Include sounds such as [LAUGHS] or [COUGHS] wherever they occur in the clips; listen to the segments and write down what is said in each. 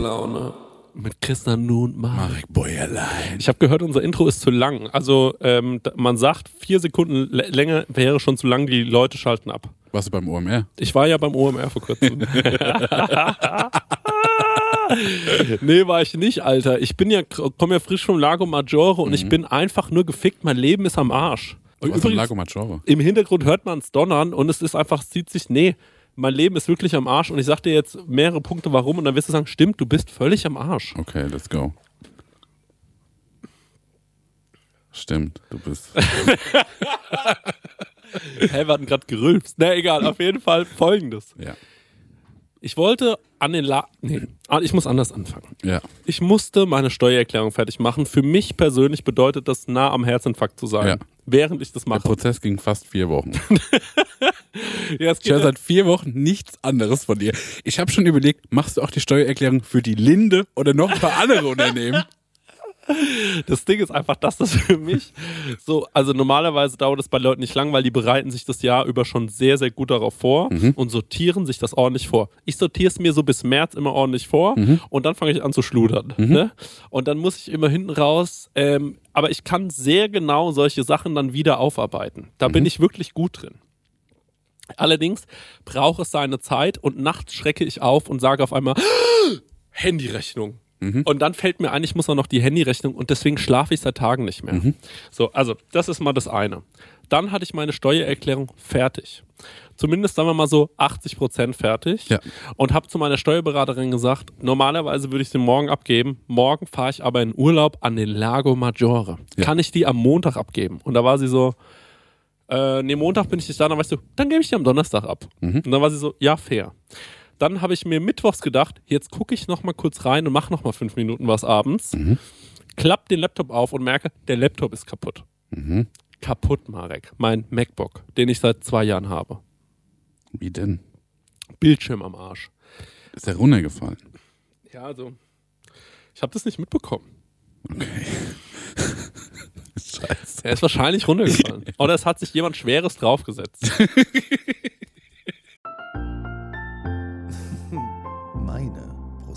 Prosecco-Laune mit Christa Nun Marek. Marek Bäuerlein. Ich habe gehört, unser Intro ist zu lang. Also ähm, man sagt, vier Sekunden lä- länger wäre schon zu lang, die Leute schalten ab. Warst du beim OMR? Ich war ja beim OMR vor kurzem. [LAUGHS] nee, war ich nicht, Alter. Ich bin ja, komme ja frisch vom Lago Maggiore und ich bin einfach nur gefickt. Mein Leben ist am Arsch. Du Und warst im übrigens, Lago Maggiore. im Hintergrund hört man es donnern und es ist einfach, es zieht sich, nee, mein Leben ist wirklich am Arsch und ich sag dir jetzt mehrere Punkte, warum und dann wirst du sagen, stimmt, du bist völlig am Arsch. Okay, let's go. Stimmt, du bist. [LAUGHS] Hä, wir hatten gerade gerülpst. Na egal, auf jeden Fall folgendes. Ja. Ich wollte an den La nee, ah, ich muss anders anfangen. Ja. Ich musste meine Steuererklärung fertig machen. Für mich persönlich bedeutet das nah am Herzinfarkt zu sein, Ja. Während ich das Der mache. Prozess ging fast vier Wochen. [LAUGHS] Ja, es Ich höre seit vier Wochen nichts anderes von dir. Ich habe schon überlegt, machst du auch die Steuererklärung für die Linde oder noch ein paar andere Unternehmen? [LAUGHS] das Ding ist einfach, dass das für mich so, also normalerweise dauert es bei Leuten nicht lang, weil die bereiten sich das Jahr über schon sehr, sehr gut darauf vor und sortieren sich das ordentlich vor. Ich sortiere es mir so bis März immer ordentlich vor und dann fange ich an zu schludern. Ne? Und dann muss ich immer hinten raus, ähm, aber ich kann sehr genau solche Sachen dann wieder aufarbeiten. Da bin ich wirklich gut drin. Allerdings braucht es seine Zeit und nachts schrecke ich auf und sage auf einmal [GASPS] Handyrechnung. Und dann fällt mir ein, ich muss auch noch die Handyrechnung und deswegen schlafe ich seit Tagen nicht mehr. So, also das ist mal das eine. Dann hatte ich meine Steuererklärung fertig. Zumindest sagen wir mal so 80 Prozent fertig. Ja. Und habe zu meiner Steuerberaterin gesagt, normalerweise würde ich sie morgen abgeben. Morgen fahre ich aber in Urlaub an den Lago Maggiore. Ja. Kann ich die am Montag abgeben? Und da war sie so, äh, nee, Montag bin ich nicht da. Dann weißt du, dann gebe ich die am Donnerstag ab. Und dann war sie so, ja, fair. Dann habe ich mir mittwochs gedacht, jetzt gucke ich noch mal kurz rein und mache noch mal fünf Minuten was abends. Klapp den Laptop auf und merke, der Laptop ist kaputt. Kaputt, Marek. Mein MacBook, den ich seit zwei Jahren habe. Wie denn? Bildschirm am Arsch. Ist der runtergefallen? Ja, also, ich habe das nicht mitbekommen. Okay. [LAUGHS] Scheiße. Er ist wahrscheinlich runtergefallen. [LAUGHS] Oder es hat sich jemand Schweres draufgesetzt. [LAUGHS]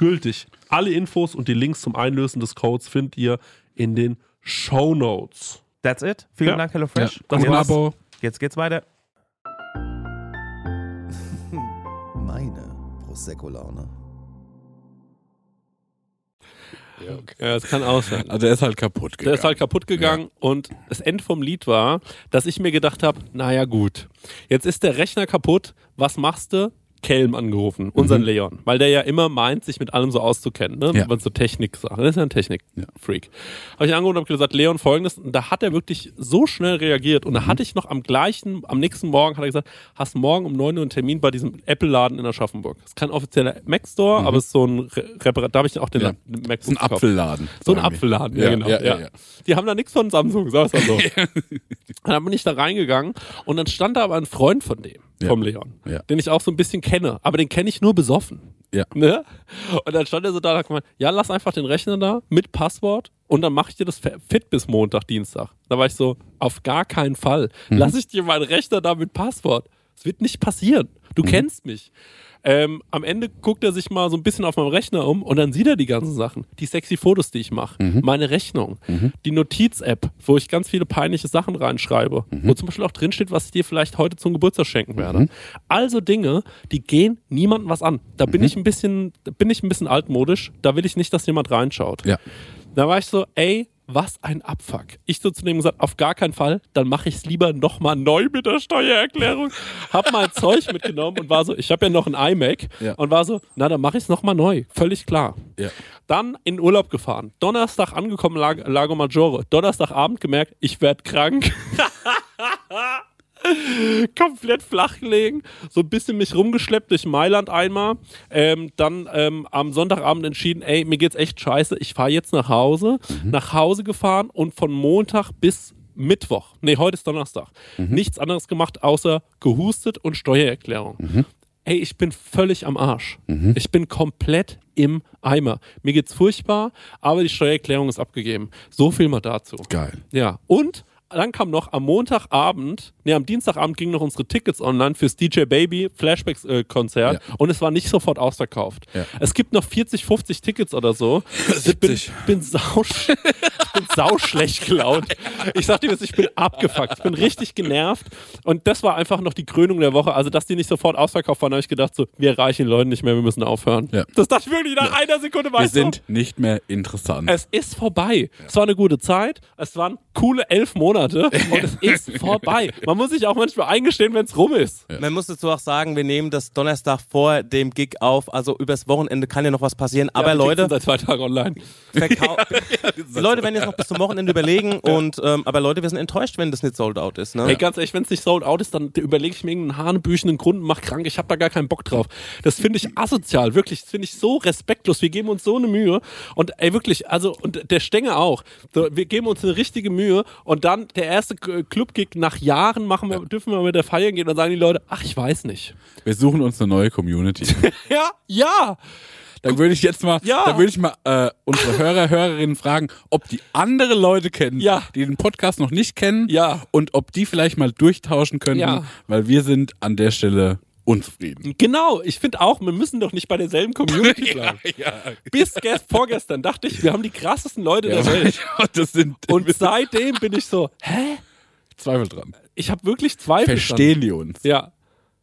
gültig. Alle Infos und die Links zum Einlösen des Codes findet ihr in den Show Notes. That's it. Vielen Ja. Dank, Ja. HelloFresh. Das Und ein jetzt, Abo. jetzt geht's weiter. [LAUGHS] Meine Prosecco-Laune. Ja, das kann auch sein. Also er ist halt kaputt gegangen. Der ist halt kaputt gegangen und das Ende vom Lied war, dass ich mir gedacht habe, naja gut, jetzt ist der Rechner kaputt, was machst du? Kelm angerufen, unseren Leon, weil der ja immer meint, sich mit allem so auszukennen, ne? Ja. wenn so Technik sagt. Das ist ja ein Technik-Freak. Habe ich ihn angerufen und habe gesagt, Leon, folgendes, und da hat er wirklich so schnell reagiert und da hatte ich noch am gleichen, am nächsten Morgen hat er gesagt, hast morgen um 9 Uhr einen Termin bei diesem Apple-Laden in Aschaffenburg. Das ist kein offizieller Mac Store, aber es ist so ein Re Reparat, da habe ich auch den Ja. MacBook ein. Apfelladen. So ein. Apfelladen, ja, genau. Ja, Ja, ja, ja. Die haben da nichts von Samsung, sag's mal so. [LAUGHS] dann bin ich da reingegangen und dann stand da aber ein Freund von dem, Ja. vom Leon, Ja. den ich auch so ein bisschen kenne, aber den kenne ich nur besoffen. Ja. Ne? Und dann stand er so da und hat gemeint, ja, lass einfach den Rechner da mit Passwort und dann mache ich dir das fit bis Montag, Dienstag. Da war ich so, auf gar keinen Fall. Mhm. Lass ich dir meinen Rechner da mit Passwort. Es wird nicht passieren. Du Mhm. kennst mich. Ähm, am Ende guckt er sich mal so ein bisschen auf meinem Rechner um und dann sieht er die ganzen Sachen. Die sexy Fotos, die ich mache, Mhm. meine Rechnung, die Notiz-App, wo ich ganz viele peinliche Sachen reinschreibe, Mhm. wo zum Beispiel auch drinsteht, was ich dir vielleicht heute zum Geburtstag schenken werde. Also Dinge, die gehen niemandem was an. Da Mhm. bin ich ein bisschen, bin ich ein bisschen altmodisch. Da will ich nicht, dass jemand reinschaut. Ja. Da war ich so, ey, was ein Abfuck. Ich so zu dem gesagt, auf gar keinen Fall, dann mache ich es lieber nochmal neu mit der Steuererklärung. Hab mein Zeug mitgenommen und war so, ich habe ja noch ein iMac Ja. und war so, na, dann mache ich es nochmal neu. Völlig klar. Ja. Dann in Urlaub gefahren. Donnerstag angekommen, Lag Lago Maggiore. Donnerstagabend gemerkt, ich werde krank. [LAUGHS] [LAUGHS] komplett flach gelegen, so ein bisschen mich rumgeschleppt durch Mailand einmal. Ähm, dann ähm, am Sonntagabend entschieden, ey, mir geht's echt scheiße, ich fahre jetzt nach Hause. Nach Hause gefahren und von Montag bis Mittwoch, nee, heute ist Donnerstag, nichts anderes gemacht, außer gehustet und Steuererklärung. Ey, ich bin völlig am Arsch. Ich bin komplett im Eimer. Mir geht's furchtbar, aber die Steuererklärung ist abgegeben. So viel mal dazu. Geil. Ja, und dann kam noch am Montagabend, nee, am Dienstagabend gingen noch unsere Tickets online fürs DJ Baby Flashbacks äh, Konzert Ja. und es war nicht sofort ausverkauft. Ja. Es gibt noch 40, 50 Tickets oder so. Ich bin, 70. bin sau, [LAUGHS] ich bin sau schlecht gelaunt. Ich sag dir das, ich bin abgefuckt. Ich bin richtig genervt und das war einfach noch die Krönung der Woche. Also, dass die nicht sofort ausverkauft waren, habe ich gedacht so, wir erreichen die Leute nicht mehr, wir müssen aufhören. Ja. Das dachte ich wirklich nach einer Sekunde. war Wir sind nicht mehr interessant. es ist vorbei. Es war eine gute Zeit. Es waren coole elf Monate und [LAUGHS] es ist vorbei. Man muss sich auch manchmal eingestehen, wenn es rum ist. Man muss dazu auch sagen, wir nehmen das Donnerstag vor dem Gig auf. Also übers Wochenende kann ja noch was passieren. Aber Ja, die Leute, sind seit zwei Tagen online. verkau [LAUGHS] die Leute werden jetzt noch bis zum Wochenende überlegen. Und, ähm, aber Leute, wir sind enttäuscht, wenn das nicht sold out ist. Ne? Ey, ganz ehrlich, wenn es nicht sold out ist, dann überlege ich mir irgendeinen hanebüchenden Grund und mach krank. Ich habe da gar keinen Bock drauf. Das finde ich asozial, wirklich. Das finde ich so respektlos. Wir geben uns so eine Mühe. Und ey, wirklich, also, und der Stenger auch. So, wir geben uns eine richtige Mühe und dann der erste K- Club-Gig nach Jahren machen wir, dürfen wir mit der Feiern gehen und dann sagen die Leute, ach, ich weiß nicht. Wir suchen uns eine neue Community. [LAUGHS] Ja, ja. Dann würde ich jetzt mal, Ja. dann würde ich mal äh, unsere Hörer, Hörerinnen fragen, ob die andere Leute kennen, Ja. die den Podcast noch nicht kennen, Ja. und ob die vielleicht mal durchtauschen könnten, Ja. weil wir sind an der Stelle unzufrieden. Genau, ich finde auch, wir müssen doch nicht bei derselben Community [LAUGHS] bleiben. ja, Bis gest vorgestern dachte ich, wir haben die krassesten Leute der Welt. [LAUGHS] sind Und seitdem bin ich so, hä? Zweifel dran. Ich habe wirklich Zweifel. Verstehen die uns? dran. Ja.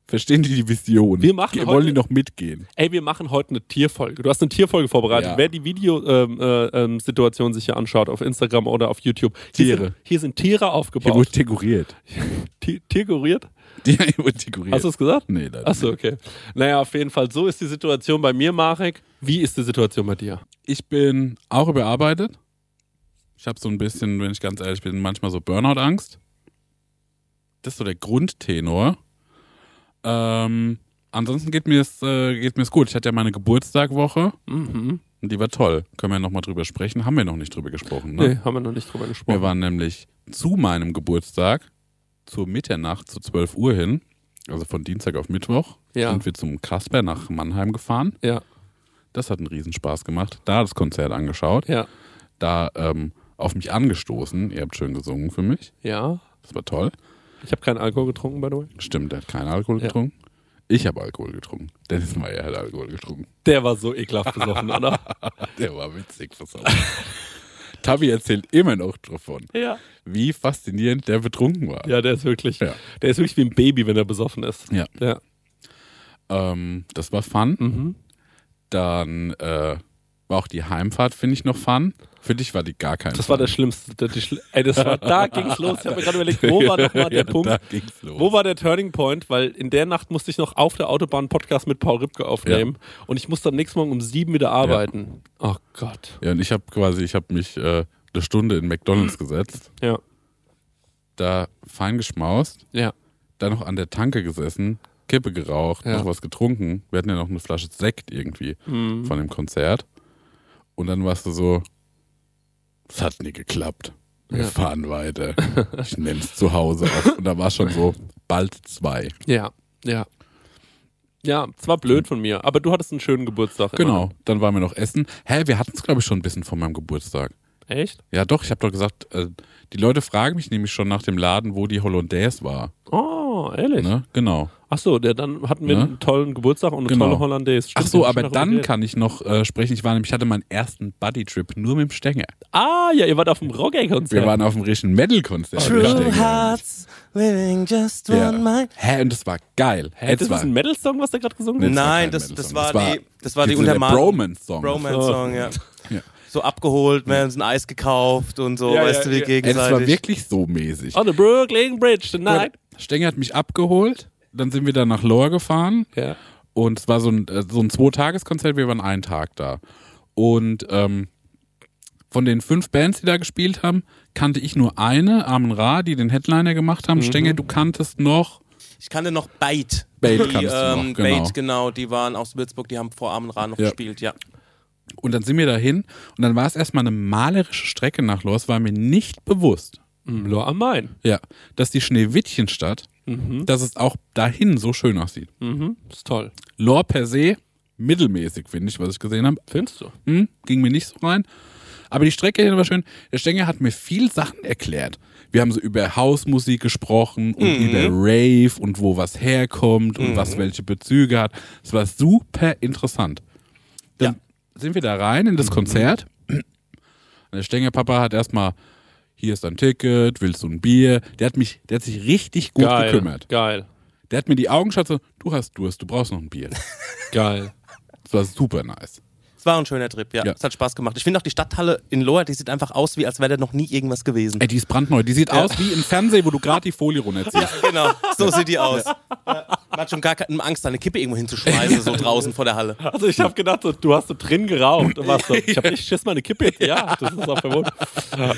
Verstehen die die Vision? Wir machen Ge- heute- Wollen die noch mitgehen? Ey, wir machen heute eine Tierfolge. Du hast eine Tierfolge vorbereitet. Ja. Wer die Video-Situation ähm, äh, ähm, sich hier anschaut auf Instagram oder auf YouTube. Hier Tiere. Sind, hier sind Tiere Hier aufgebaut. wurde dekoriert. [LAUGHS] Tierkuriert? Die [LAUGHS] wurde dekoriert. Hast du es gesagt? Nee, leider Achso, okay. Naja, auf jeden Fall. So ist die Situation bei mir, Marek. Wie ist die Situation bei dir? Ich bin auch überarbeitet. Ich habe so ein bisschen, wenn ich ganz ehrlich bin, manchmal so Burnout-Angst. Das ist so der Grundtenor. Ähm, ansonsten geht mir es äh, geht mir's gut. Ich hatte ja meine Geburtstagwoche Mhm. und die war toll. Können wir nochmal drüber sprechen? Haben wir noch nicht drüber gesprochen, ne? Nee, haben wir noch nicht drüber gesprochen. Wir waren nämlich zu meinem Geburtstag zur Mitternacht zu 12 Uhr hin, also von Dienstag auf Mittwoch, Ja. sind wir zum Kasper nach Mannheim gefahren. ja, Das hat einen Riesenspaß gemacht. Da das Konzert angeschaut, ja, da ähm, auf mich angestoßen. Ihr habt schön gesungen für mich. ja. Das war toll. Ich habe keinen Alkohol getrunken, by the way. Stimmt, der hat keinen Alkohol Ja. getrunken. Ich habe Alkohol getrunken. Dennis Meyer hat Alkohol getrunken. Der war so ekelhaft besoffen, oder? [LAUGHS] Der war witzig. versaut. [LAUGHS] Tabi erzählt immer noch davon, ja. wie faszinierend der betrunken war. Ja, der ist wirklich, Ja. der ist wirklich wie ein Baby, wenn er besoffen ist. Ja. Ja. Ähm, das war fun. Mhm. Dann äh, auch die Heimfahrt, finde ich, noch fun. Für dich war die gar kein Das Fun. war der schlimmste. Der, die Ey, das war, [LAUGHS] da ging's los. Ich habe mir gerade überlegt, wo war nochmal der ja, Punkt? Da ging's los. Wo war der Turning Point? Weil in der Nacht musste ich noch auf der Autobahn einen Podcast mit Paul Ripke aufnehmen. Und ich musste am nächsten Morgen um sieben wieder arbeiten. Oh Gott. Ja, und ich habe quasi, ich habe mich äh, eine Stunde in McDonalds [CLEARS THROAT] gesetzt, Ja. da fein geschmaust, Ja. dann noch an der Tanke gesessen, Kippe geraucht, Ja. noch was getrunken. Wir hatten ja noch eine Flasche Sekt irgendwie Mhm. von dem Konzert. Und dann warst du so, es hat nie geklappt. Wir Ja. fahren weiter. Ich nenn's zu Hause auf. Und da war schon so bald zwei. Ja. Ja. Ja, es war blöd von mir, aber du hattest einen schönen Geburtstag. Genau. Dann waren wir noch essen. Hä, wir hatten es, glaube ich, schon ein bisschen von meinem Geburtstag. Immer. Echt? Ja, doch, ich habe doch gesagt, äh, die Leute fragen mich nämlich schon nach dem Laden, wo die Hollandaise war. Oh, ehrlich? Ne? Genau. Ach so, der, dann hatten wir Ne? einen tollen Geburtstag und eine Genau. tolle Hollandaise. Ach Stimmt, so, wir haben aber dann kann ich noch äh, sprechen. Ich war nämlich, ich hatte meinen ersten Buddy-Trip nur mit dem Stenger. Ah, ja, ihr wart auf dem Rock-Konzert. Wir waren auf dem richtigen Metal-Konzert. True. Hearts living just Ja. one mind. Hä, und das war geil. Hä, das Jetzt war, ist ein Metal-Song, was der gerade gesungen hat? das Nein, das, das, war Das war die, das war die der Untermalung. Bromance-Song. Bromance-Song, ja. [LAUGHS] Ja. So abgeholt, wir haben uns ein Eis gekauft und so, Ja, weißt ja, du, wie ja. Ey, das war gegenseitig. wirklich so mäßig. On the Brooklyn Bridge tonight. Stenger hat mich abgeholt, dann sind wir dann nach Lohr gefahren Ja. und es war so ein, äh, so ein Zwei-Tages-Konzert, wir waren einen Tag da. Und ähm, von den fünf Bands, die da gespielt haben, kannte ich nur eine, Armin Ra, die den Headliner gemacht Mhm. haben. Stenger, du kanntest noch. Ich kannte noch Bait. Bait die, kannst du noch, ähm, genau. Bait, genau, die waren aus Würzburg, die haben vor Armen Rahn noch Ja. gespielt, ja. Und dann sind wir dahin und dann war es erstmal eine malerische Strecke nach Lohr. Es war mir nicht bewusst, Mhm, Lohr am Main. ja, dass die Schneewittchenstadt, dass es auch dahin so schön aussieht. Mhm. Ist toll. Lohr per se, mittelmäßig, finde ich, was ich gesehen habe. Findest du? Hm, ging mir nicht so rein. Aber die Strecke hier war schön. Der Stenger hat mir viel Sachen erklärt. Wir haben so über Hausmusik gesprochen und Mhm. über Rave und wo was herkommt und was welche Bezüge hat. Es war super interessant. Dann sind wir da rein in Mhm. das Konzert. Und der Stenger Papa hat erstmal, hier ist dein Ticket, willst du ein Bier? Der hat mich, der hat sich richtig gut Geil. gekümmert. Geil. Der hat mir die Augen geschaut, so, du hast Durst, du brauchst noch ein Bier. Geil. Das war super nice. War ein schöner Trip, ja. Ja. Es hat Spaß gemacht. Ich finde auch die Stadthalle in Lohr, die sieht einfach aus, wie als wäre da noch nie irgendwas gewesen. Ey, die ist brandneu. Die sieht aus wie im Fernsehen, wo du gerade die Folie runterziehst. [LAUGHS] Genau, so sieht die aus. Ja. Man hat schon gar keine Angst, da eine Kippe irgendwo hinzuschmeißen, so draußen vor der Halle. Also ich habe gedacht, so, du hast so drin geraucht und warst so, [LAUGHS] ich habe nicht schiss meine Kippe jetzt. Ja, das ist auch verwundert.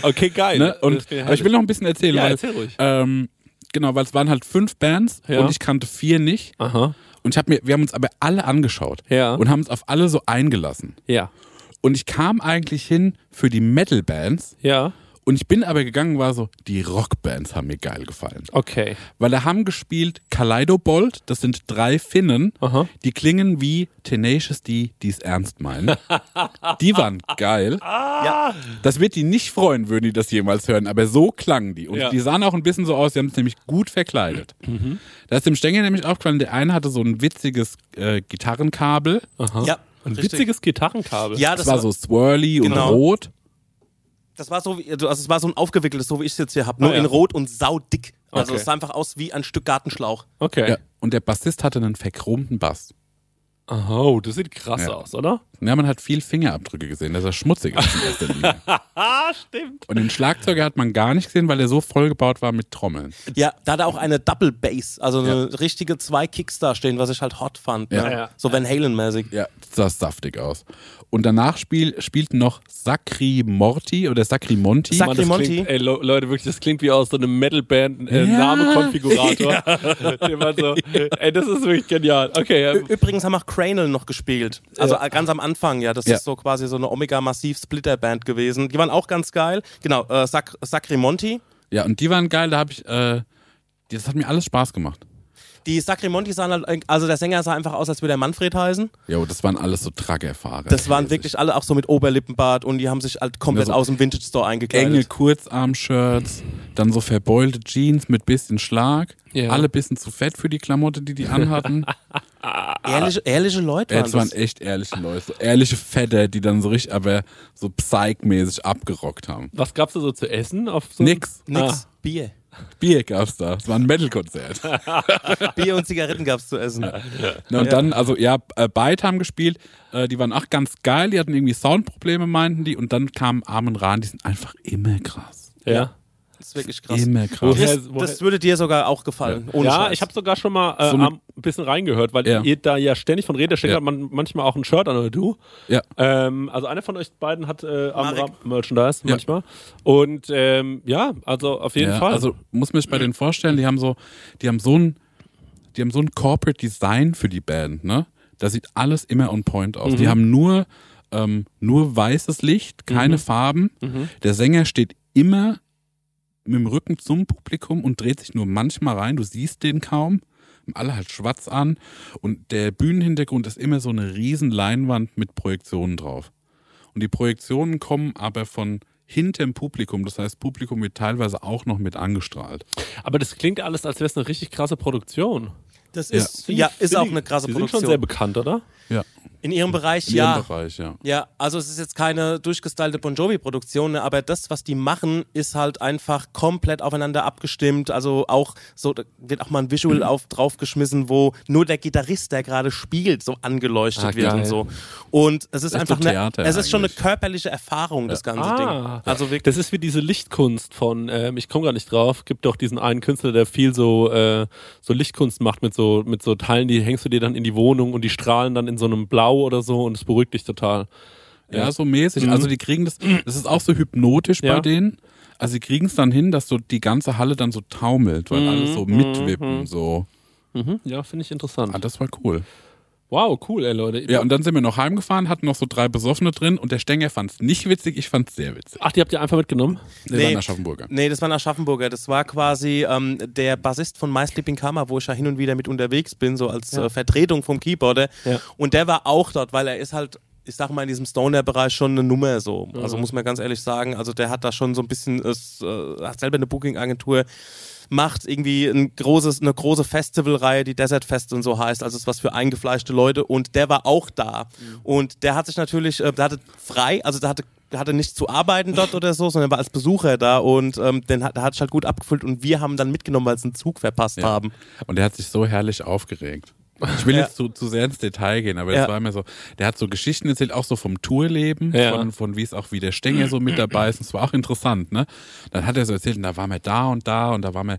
Okay, geil. Ne? Und, aber ich will noch ein bisschen erzählen, Ja, weil, erzähl ruhig. Ähm, genau, weil es waren halt fünf Bands Ja. und ich kannte vier nicht. Aha. Und ich hab mir, wir haben uns aber alle angeschaut Ja. und haben uns auf alle so eingelassen. Ja. Und ich kam eigentlich hin für die Metal-Bands Ja. Und ich bin aber gegangen, war so, die Rock-Bands haben mir geil gefallen. Okay. Weil da haben gespielt Kaleidobold, das sind drei Finnen, Aha. die klingen wie Tenacious D, die es ernst meinen. [LAUGHS] die waren geil. Ja. Das wird die nicht freuen, würden die das jemals hören, aber so klangen die. Und Ja. die sahen auch ein bisschen so aus, die haben es nämlich gut verkleidet. Da ist dem Stängel nämlich aufgefallen, der eine hatte so ein witziges äh, Gitarrenkabel. Aha. Ja, Ein richtig. witziges Gitarrenkabel. Ja, Das, das, war war so swirly und Genau. rot. Das war so, wie, also es war so ein aufgewickeltes, so wie ich es jetzt hier habe, nur Ah, ja. in Rot und saudick. Also Okay. es sah einfach aus wie ein Stück Gartenschlauch. Okay. Ja. Und der Bassist hatte einen verchromten Bass. Oh, das sieht krass Ja. aus, oder? Ja, man hat viel Fingerabdrücke gesehen, dass er schmutzig ist in erster Linie. [LAUGHS] Stimmt. Und den Schlagzeuger hat man gar nicht gesehen, weil er so vollgebaut war mit Trommeln. Ja, da hat er auch eine Double Bass, also eine richtige zwei Kicks da stehen, was ich halt hot fand. Ja. Ne? Ja. So Van Halen-mäßig. Ja, das sah saftig aus. Und danach spiel, spielten noch Sacri Morti oder Sacri Monti. Sac- Mann, das Monty. klingt, ey, Le- Leute, wirklich, das klingt wie aus so einem Metalband äh, Ja. Name-Konfigurator. [LAUGHS] [LAUGHS] So, ey, das ist wirklich genial. Okay, ja. Übrigens haben auch Cranel noch gespielt. Also Ja. ganz am Anfang, ja. Das Ja. ist so quasi so eine Omega-Massiv-Splitter-Band gewesen. Die waren auch ganz geil. Genau, äh, Sac Sacrimonti. Ja, und die waren geil, da habe ich, äh, das hat mir alles Spaß gemacht. Die Sacrimonti sahen halt, also der Sänger sah einfach aus, als würde er Manfred heißen. Jo, das waren alles so Truckerfahrer. Das waren wirklich alle auch so mit Oberlippenbart und die haben sich halt komplett Ja, so aus dem Vintage Store eingekleidet. enge Kurzarm-Shirts, dann so verbeulte Jeans mit bisschen Schlag. Ja. Alle bisschen zu fett für die Klamotte, die die anhatten. [LAUGHS] Ehrliche, ehrliche Leute ja, waren das waren echt ehrliche Leute. So ehrliche Fetter, die dann so richtig, aber so psych-mäßig abgerockt haben. Was gab's da so zu essen? Auf so Nix. Nix. Bier. Bier gab's da. Es war ein Metal-Konzert. [LAUGHS] Bier und Zigaretten gab's zu essen. Na, und dann, also ja, äh, beide haben gespielt. Äh, die waren auch ganz geil. Die hatten irgendwie Soundprobleme, meinten die. Und dann kamen Armin Rahn. Die sind einfach immer krass. Ja. Das ist wirklich krass. Immer krass. Woher- Das, das würde dir sogar auch gefallen. Ohne Ja, Scheiß. ich habe sogar schon mal äh, So ein bisschen reingehört, weil Ja. ihr da ja ständig von redet. Da steckt Ja. man manchmal auch ein Shirt an, oder du? Ja. Ähm, also einer von euch beiden hat äh, am Marek. Ram Merchandise Ja. manchmal. Und ähm, ja, also auf jeden ja, Fall. Also muss man sich bei denen vorstellen, die haben so, die haben so ein, die haben so ein Corporate Design für die Band, ne? Da sieht alles immer on point aus. Die haben nur, ähm, nur weißes Licht, keine Farben. Der Sänger steht immer mit dem Rücken zum Publikum und dreht sich nur manchmal rein. Du siehst den kaum. Alle halt schwarz an. Und der Bühnenhintergrund ist immer so eine riesen Leinwand mit Projektionen drauf. Und die Projektionen kommen aber von hinterm Publikum. Das heißt, Publikum wird teilweise auch noch mit angestrahlt. Aber das klingt alles, als wäre es eine richtig krasse Produktion. Das Ja. ist, ja, ist Sind auch die- eine krasse die sind Produktion. schon sehr bekannt, oder? Ja, In ihrem Bereich, in ja. ihrem Bereich, ja. Ja, also es ist jetzt keine durchgestylte Bon Jovi-Produktion, aber das, was die machen, ist halt einfach komplett aufeinander abgestimmt. Also auch so, da wird auch mal ein Visual auf, draufgeschmissen, wo nur der Gitarrist, der gerade spielt, so angeleuchtet Ah, wird geil. und so. Und es ist Echt einfach so eine, es ist schon eine körperliche Erfahrung, das ganze Ah. Ding. Also wirklich. Das ist wie diese Lichtkunst von, ähm, ich komme gar nicht drauf, gibt doch diesen einen Künstler, der viel so, äh, so Lichtkunst macht mit so, mit so Teilen, die hängst du dir dann in die Wohnung und die strahlen dann in so einem Blau oder so und es beruhigt dich total. Ja, so mäßig. Also die kriegen das, das ist auch so hypnotisch Ja. bei denen. Also sie kriegen es dann hin, dass so die ganze Halle dann so taumelt, weil alle so mitwippen, so. Mhm. Ja, finde ich interessant. Ah, das war cool. Wow, cool, ey Leute. Ja, und dann sind wir noch heimgefahren, hatten noch so drei Besoffene drin und der Stenger fand es nicht witzig, ich fand es sehr witzig. Ach, die habt ihr einfach mitgenommen? Der Nee. war in Aschaffenburger. Nee, das war ein Aschaffenburger. Das war quasi ähm, der Bassist von My Sleeping Karma, wo ich ja hin und wieder mit unterwegs bin, so als äh, Vertretung vom Keyboarder. Ja. Und der war auch dort, weil er ist halt, ich sag mal, in diesem Stoner-Bereich schon eine Nummer so. Also Mhm. muss man ganz ehrlich sagen, also der hat da schon so ein bisschen, es, äh, hat selber eine Booking-Agentur macht irgendwie ein großes, eine große Festivalreihe, die Desert Fest und so heißt, also es ist was für eingefleischte Leute und der war auch da Mhm. und der hat sich natürlich, äh, der hatte frei, also der hatte hatte nicht zu arbeiten dort oder so, sondern war als Besucher da und ähm, den hat, der hat sich halt gut abgefüllt und wir haben dann mitgenommen, weil sie einen Zug verpasst Ja. haben. Und der hat sich so herrlich aufgeregt. Ich will Ja. jetzt zu, zu sehr ins Detail gehen, aber Ja. das war immer so, der hat so Geschichten erzählt, auch so vom Tourleben, Ja. von, von wie es auch wie der Stenger so mit dabei ist. Und es war auch interessant, ne? Dann hat er so erzählt, und da waren wir da und da und da waren wir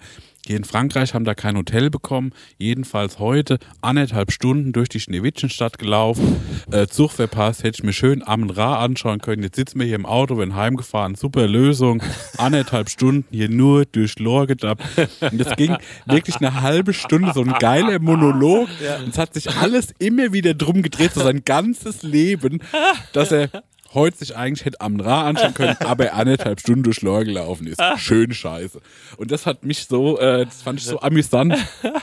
hier in Frankreich, haben da kein Hotel bekommen. Jedenfalls heute anderthalb Stunden durch die Schneewittchenstadt gelaufen, äh, Zug verpasst, hätte ich mir schön Amen Ra anschauen können. Jetzt sitzen wir hier im Auto, werden heimgefahren, super Lösung. Anderthalb Stunden hier nur durch Lor gedappt. Und das ging wirklich eine halbe Stunde, so ein geiler Monolog. Und es hat sich alles immer wieder drum gedreht, so sein ganzes Leben, dass er heute sich eigentlich hätte Amen Ra anschauen können, [LAUGHS] aber er anderthalb Stunden durch Lor gelaufen ist. Schön scheiße. Und das hat mich so, äh, das fand ich so amüsant. [LAUGHS]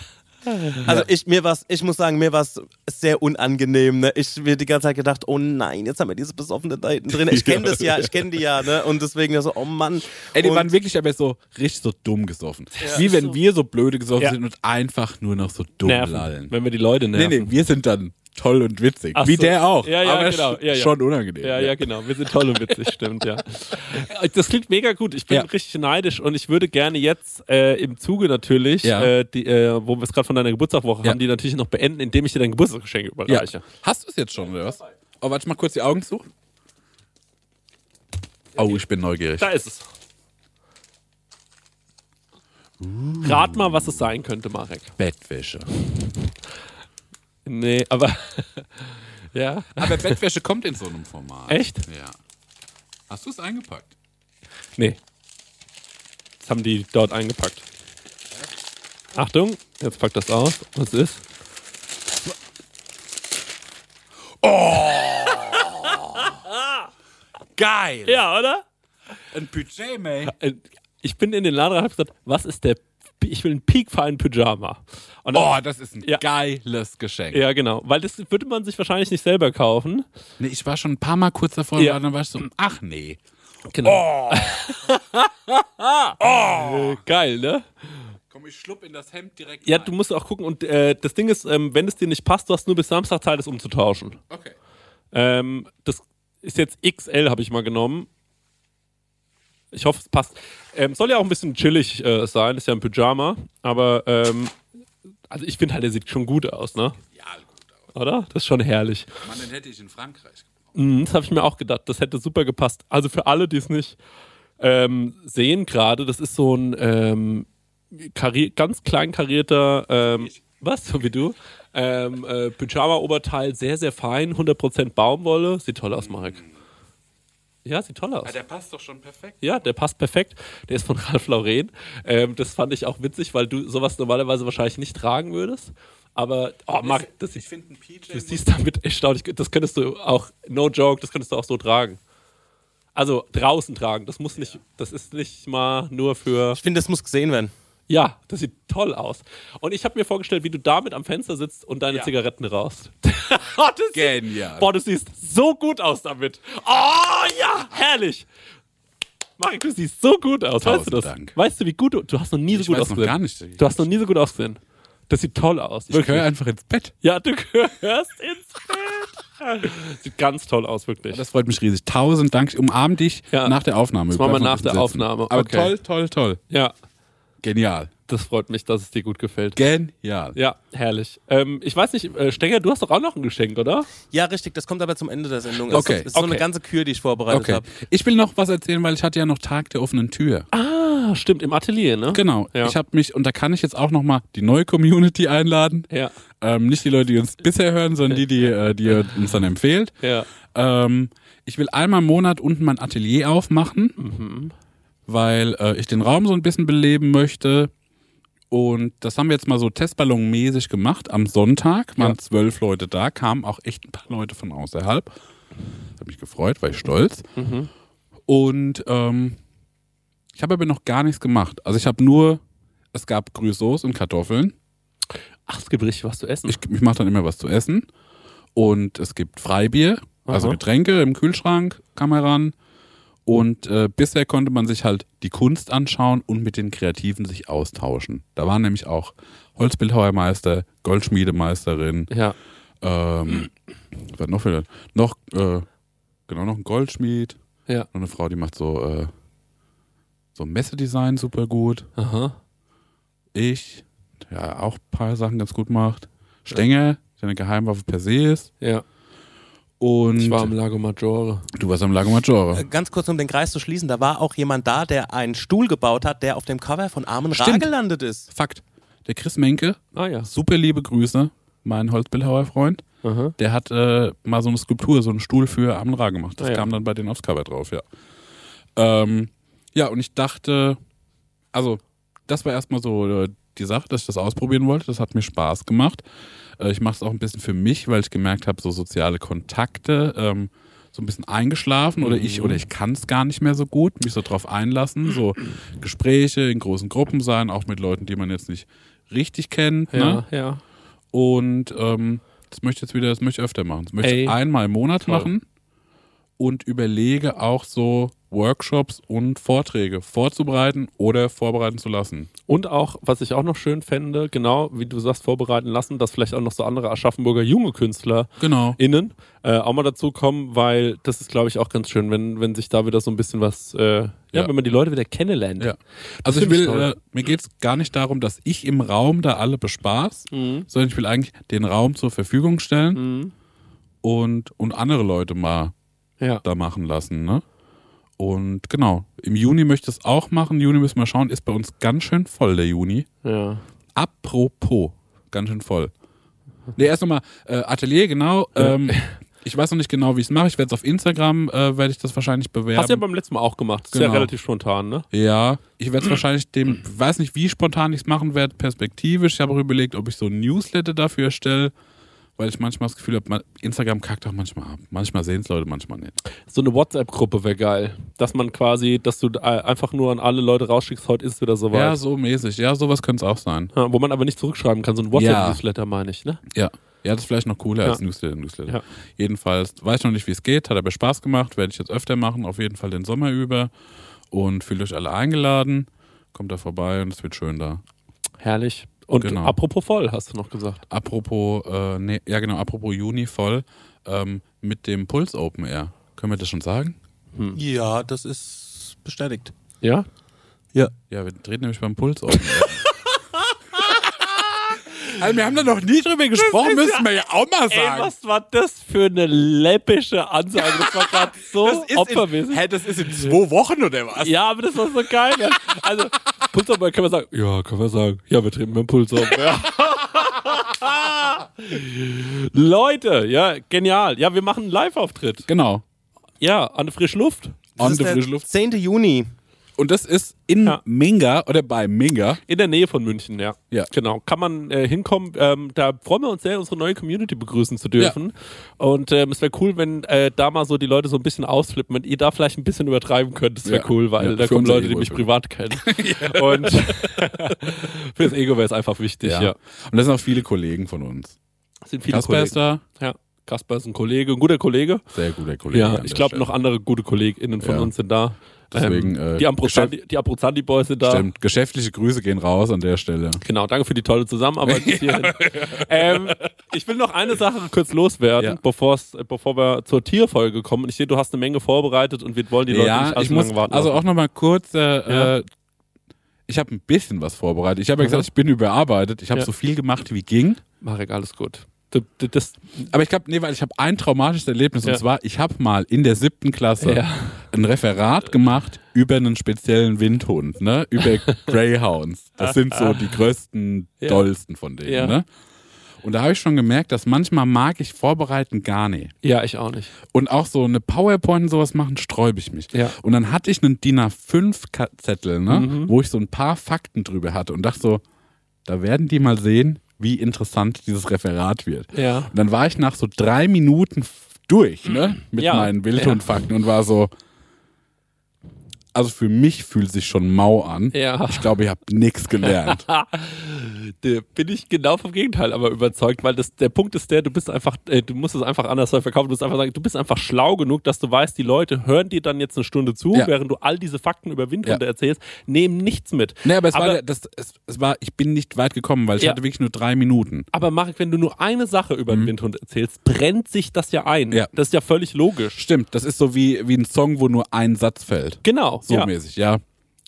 Also ich mir was, ich muss sagen, mir war es sehr unangenehm. Ne? Ich mir die ganze Zeit gedacht, oh nein, jetzt haben wir diese Besoffene da hinten drin. Ich kenne [LAUGHS] das ja, ich kenne die ja, ne? Und deswegen so, oh Mann. Ey, die und, waren wirklich aber so richtig so dumm gesoffen. Wie wenn wir so blöde gesoffen Ja. sind und einfach nur noch so dumm Nerven, lallen. wenn wir die Leute Nee, nerven. nee, wir sind dann toll und witzig. Ach Wie so. der auch. Ja, ja, aber genau. Ja, ja. schon unangenehm. Ja, ja, genau. Wir sind toll und witzig, stimmt, ja. [LAUGHS] Das klingt mega gut. Ich bin Ja. richtig neidisch und ich würde gerne jetzt äh, im Zuge natürlich, Ja. äh, die, äh, wo wir es gerade von deiner Geburtstagswoche Ja. haben, die natürlich noch beenden, indem ich dir dein Geburtstagsgeschenk Ja. überreiche. Hast du es jetzt schon, oder was? Oh, warte mal kurz die Augen zu. Oh, ich bin neugierig. Da ist es. Rat mal, was es sein könnte, Marek. Bettwäsche. Nee, aber. [LAUGHS] ja. Aber Bettwäsche kommt in so einem Format. Echt? Ja. Hast du es eingepackt? Nee. Das haben die dort eingepackt. Achtung, jetzt packt das aus. Was ist? [LAUGHS] Geil! Ja, oder? Ein Pyjama. Äh, Ich bin in den Laden und habe gesagt, was ist der. Ich will einen peakfeinen Pyjama. Und dann, Oh, das ist ein Ja. geiles Geschenk. Ja, genau. Weil das würde man sich wahrscheinlich nicht selber kaufen. Nee, ich war schon ein paar Mal kurz davor, Ja. und dann war ich so, ach nee. Genau. oh. [LAUGHS] Geil, ne? Komm, ich schlupp in das Hemd direkt Ja, rein. du musst auch gucken. Und äh, das Ding ist, ähm, wenn es dir nicht passt, du hast nur bis Samstag Zeit, es umzutauschen. Okay. Ähm, das ist jetzt XL, habe ich mal genommen. Ich hoffe, es passt. Ähm, soll ja auch ein bisschen chillig äh, sein, ist ja ein Pyjama. Aber, ähm, also ich finde halt, der sieht schon gut aus, ne? Ja, gut. Oder? Das ist schon herrlich. Mann, den hätte ich in Frankreich gebraucht. Mhm, das habe ich mir auch gedacht. Das hätte super gepasst. Also für alle, die es nicht ähm, sehen gerade, das ist so ein ähm, ganz klein karierter, ähm, was, so wie du, ähm, äh, Pyjama-Oberteil, sehr, sehr fein, 100% Baumwolle. Sieht toll aus, Marek. Ja, sieht toll aus. der passt doch schon perfekt. Ja, der passt perfekt. Der ist von [LAUGHS] Ralf Lauren. Ähm, das fand ich auch witzig, weil du sowas normalerweise wahrscheinlich nicht tragen würdest. Aber, oh, Marc, das ich finde ein PJ. Du siehst damit erstaunlich gut. Das könntest du auch, no joke, das könntest du auch so tragen. Also draußen tragen. Das muss nicht, das ist nicht mal nur für. Ich finde, das muss gesehen werden. Ja, das sieht toll aus. Und ich habe mir vorgestellt, wie du damit am Fenster sitzt und deine Zigaretten rauchst. [LAUGHS] Genial. Sieht, boah, du siehst so gut aus damit. Oh ja, herrlich. Marek, du siehst so gut aus. weißt du Tausend das? Dank. Weißt du, wie gut du. Du hast noch nie so Ich gut weiß noch ausgesehen. gar nicht. Du hast noch nie so gut ausgesehen. Das sieht toll aus. Ich gehöre einfach ins Bett. Ja, du gehörst ins Bett. [LAUGHS] Sieht ganz toll aus, wirklich. Das freut mich riesig. Tausend Dank. Ich umarm dich Ja. nach der Aufnahme. Das machen wir nach der. Aufnahme. Aber Okay. toll, toll, toll. ja, Genial. das freut mich, dass es dir gut gefällt. Genial. Ja, herrlich. Ähm, ich weiß nicht, äh, Stenger, du hast doch auch noch ein Geschenk, oder? Ja, richtig, das kommt aber zum Ende der Sendung. Okay, Das ist so okay. eine ganze Kür, die ich vorbereitet Okay. habe. Ich will noch was erzählen, weil ich hatte ja noch Tag der offenen Tür. Ah, stimmt, im Atelier, ne? Genau. Ja. Ich habe mich, und da kann ich jetzt auch noch mal die neue Community einladen. Ja, Ähm, nicht die Leute, die uns bisher hören, sondern die, die, äh, die ihr uns dann empfehlt. ja. Ähm, ich will einmal im Monat unten mein Atelier aufmachen, Mhm. Weil äh, ich den Raum so ein bisschen beleben möchte. Und das haben wir jetzt mal so testballonmäßig gemacht. Am Sonntag waren Ja. zwölf Leute da, kamen auch echt ein paar Leute von außerhalb. Hat mich gefreut, war ich stolz. Mhm. Und ähm, ich habe aber noch gar nichts gemacht. Also ich habe nur, es gab Grüßsoße und Kartoffeln. Ach, es gibt richtig was zu essen. Ich, ich mache dann immer was zu essen. Und es gibt Freibier, also Aha. Getränke im Kühlschrank, kann man ran. Und äh, bisher konnte man sich halt die Kunst anschauen und mit den Kreativen sich austauschen. Da waren nämlich auch Holzbildhauermeister, Goldschmiedemeisterin, ja. ähm, was noch für noch äh, genau noch ein Goldschmied, Ja. noch eine Frau, die macht so äh, so Messedesign super gut. Aha. Ich, der auch ein paar Sachen ganz gut macht. Stenger, der eine Geheimwaffe per se ist. Ja. Und Ich war im Lago Maggiore. du warst am Lago Maggiore. Äh, Ganz kurz, um den Kreis zu schließen, da war auch jemand da, der einen Stuhl gebaut hat, der auf dem Cover von Armen Ra gelandet ist. Fakt. Der Chris Menke, Ah ja. super liebe Grüße, mein Holzbildhauer-Freund, Aha. der hat äh, mal so eine Skulptur, so einen Stuhl für Amen Ra gemacht. Das Ah, ja. kam dann bei denen aufs Cover drauf, ja. Ähm, ja, und ich dachte, also, das war erstmal so äh, die Sache, dass ich das ausprobieren wollte. Das hat mir Spaß gemacht. Äh, ich mache es auch ein bisschen für mich, weil ich gemerkt habe, so soziale Kontakte, ähm, so ein bisschen eingeschlafen oder ich oder ich kann es gar nicht mehr so gut, mich so drauf einlassen, so [CLEARS THROAT] Gespräche in großen Gruppen sein, auch mit Leuten, die man jetzt nicht richtig kennt. Ja, Ne? ja. Und ähm, das möchte ich jetzt wieder, das möchte ich öfter machen. Das möchte ich Ey, einmal im Monat toll. machen und überlege auch so, Workshops und Vorträge vorzubereiten oder vorbereiten zu lassen. Und auch, was ich auch noch schön fände, genau, wie du sagst, vorbereiten lassen, dass vielleicht auch noch so andere Aschaffenburger junge Künstler Genau. innen äh, auch mal dazu kommen, weil das ist, glaube ich, auch ganz schön, wenn, wenn sich da wieder so ein bisschen was, äh, ja, Ja. wenn man die Leute wieder kennenlernt. Ja. Also ich will, äh, mir geht es gar nicht darum, dass ich im Raum da alle bespaß, Mhm. sondern ich will eigentlich den Raum zur Verfügung stellen Mhm. und, und andere Leute mal Ja. da machen lassen. Ne? Und genau, im Juni möchte ich es auch machen. Juni müssen wir schauen, ist bei uns ganz schön voll, der Juni. ja. Apropos, ganz schön voll. Ne, erst nochmal, äh, Atelier, genau. Ähm, ich weiß noch nicht genau, wie ich es mache. Ich werde es auf Instagram, äh, werde ich das wahrscheinlich bewerben. Hast du ja beim letzten Mal auch gemacht. Das ist ja Genau. relativ spontan, ne? Ja, ich werde es wahrscheinlich dem, weiß nicht, wie spontan ich es machen werde, perspektivisch. Ich habe auch überlegt, ob ich so ein Newsletter dafür erstelle, weil ich manchmal das Gefühl habe, Instagram kackt auch manchmal ab. Manchmal sehen es Leute, manchmal nicht. So eine WhatsApp-Gruppe wäre geil. Dass man quasi, dass du einfach nur an alle Leute rausschickst, heute ist wieder soweit. Ja, so mäßig. Ja, sowas könnte es auch sein. Ja, wo man aber nicht zurückschreiben kann. So ein WhatsApp-Newsletter meine ich, ne? Ja. Ja, das ist vielleicht noch cooler Ja. als Newsletter. Newsletter. Ja. Jedenfalls weiß ich noch nicht, wie es geht. Hat aber Spaß gemacht. Werde ich jetzt öfter machen. Auf jeden Fall den Sommer über. Und fühlt euch alle eingeladen. Kommt da vorbei und es wird schön da. Herrlich. Und Genau. apropos voll, hast du noch gesagt. Apropos, äh, nee, ja genau, apropos Juni voll, ähm, mit dem Puls Open Air. Können wir das schon sagen? Ja, das ist bestätigt. Ja? Ja, wir treten nämlich beim Puls Open Air. [LAUGHS] also wir haben da noch nie drüber gesprochen, müssen wir ja auch mal Ey, was war das für eine läppische Ansage? Das war gerade [LAUGHS] so opfermäßig. hä, das ist in zwei Wochen oder was? Ja, aber das war so geil. Ja. Also, Pulsar können wir sagen. Ja, können wir sagen. Ja, wir treten mit dem Puls auf. Ja. [LAUGHS] Leute, ja, genial. Ja, wir machen einen Live-Auftritt. Genau. Ja, an der frische Luft. Das frische der Luft. 10. Juni. Und das ist in Ja. Minga oder bei Minga. In der Nähe von München, ja. Ja. Genau. Kann man äh, hinkommen. Ähm, da freuen wir uns sehr, unsere neue Community begrüßen zu dürfen. Und ähm, es wäre cool, wenn äh, da mal so die Leute so ein bisschen ausflippen, wenn ihr da vielleicht ein bisschen übertreiben könnt. Das wäre Ja. cool, weil Ja, da kommen Leute, die Ego mich ist privat kennen. [LAUGHS] Und [LAUGHS] fürs Ego wäre es einfach wichtig, ja. Und das sind auch viele Kollegen von uns. Das sind viele Kasper Kollegen. ist da. Ja. Kasper ist ein Kollege, ein guter Kollege. Sehr guter Kollege. Ja, ich glaube noch andere gute KollegInnen von Ja. uns sind da. Deswegen, ähm, äh, die Ambrosandi, die Ambrosandi Boys sind da. Stimmt. Geschäftliche Grüße gehen raus an der Stelle. Genau, danke für die tolle Zusammenarbeit bis [LAUGHS] hierhin. ähm, ich will noch eine Sache kurz loswerden, Ja. bevor wir zur Tierfolge kommen. Ich sehe, du hast eine Menge vorbereitet und wir wollen die Leute nicht ja, allzu ich muss lange warten. also auch nochmal kurz, äh, Ja. äh, ich habe ein bisschen was vorbereitet. Ich habe ja Mhm. gesagt, ich bin überarbeitet. Ich habe Ja. so viel gemacht, wie ging. Marek, alles gut. Du, das, Aber ich glaube, nee, weil ich habe ein traumatisches Erlebnis Ja. und zwar, ich habe mal in der siebten Klasse. Ein Referat gemacht über einen speziellen Windhund, ne? Über Greyhounds. Das sind so die größten, Ja. dollsten von denen, Ja. ne? Und da habe ich schon gemerkt, dass manchmal mag ich vorbereiten gar nicht. ja, ich auch nicht. Und auch so eine PowerPoint und sowas machen, sträube ich mich. Ja. Und dann hatte ich einen DIN A5-Zettel, ne, Mhm. wo ich so ein paar Fakten drüber hatte und dachte so, da werden die mal sehen, wie interessant dieses Referat wird. Ja. Und dann war ich nach so drei Minuten durch, ne, [CLEARS THROAT] mit Ja. meinen Wildhundfakten und war so, also für mich fühlt sich schon mau an. Ja. Ich glaube, ich habe nichts gelernt. [LAUGHS] Da bin ich genau vom Gegenteil aber überzeugt, weil das, der Punkt ist der, du bist einfach, äh, du musst es einfach anders verkaufen. Du musst einfach sagen, du bist einfach schlau genug, dass du weißt, die Leute hören dir dann jetzt eine Stunde zu, Ja. während du all diese Fakten über Windhunde Ja. erzählst, nehmen nichts mit. Nee, aber es Aber- war, das, es, es war, ich bin nicht weit gekommen, weil ich Ja. hatte wirklich nur drei Minuten. Aber Marek, wenn du nur eine Sache über einen Windhund erzählst, brennt sich das ja ein. Mhm. Ja. Das ist ja völlig logisch. Stimmt, das ist so wie, wie ein Song, wo nur ein Satz fällt. Genau. So ja. mäßig, ja.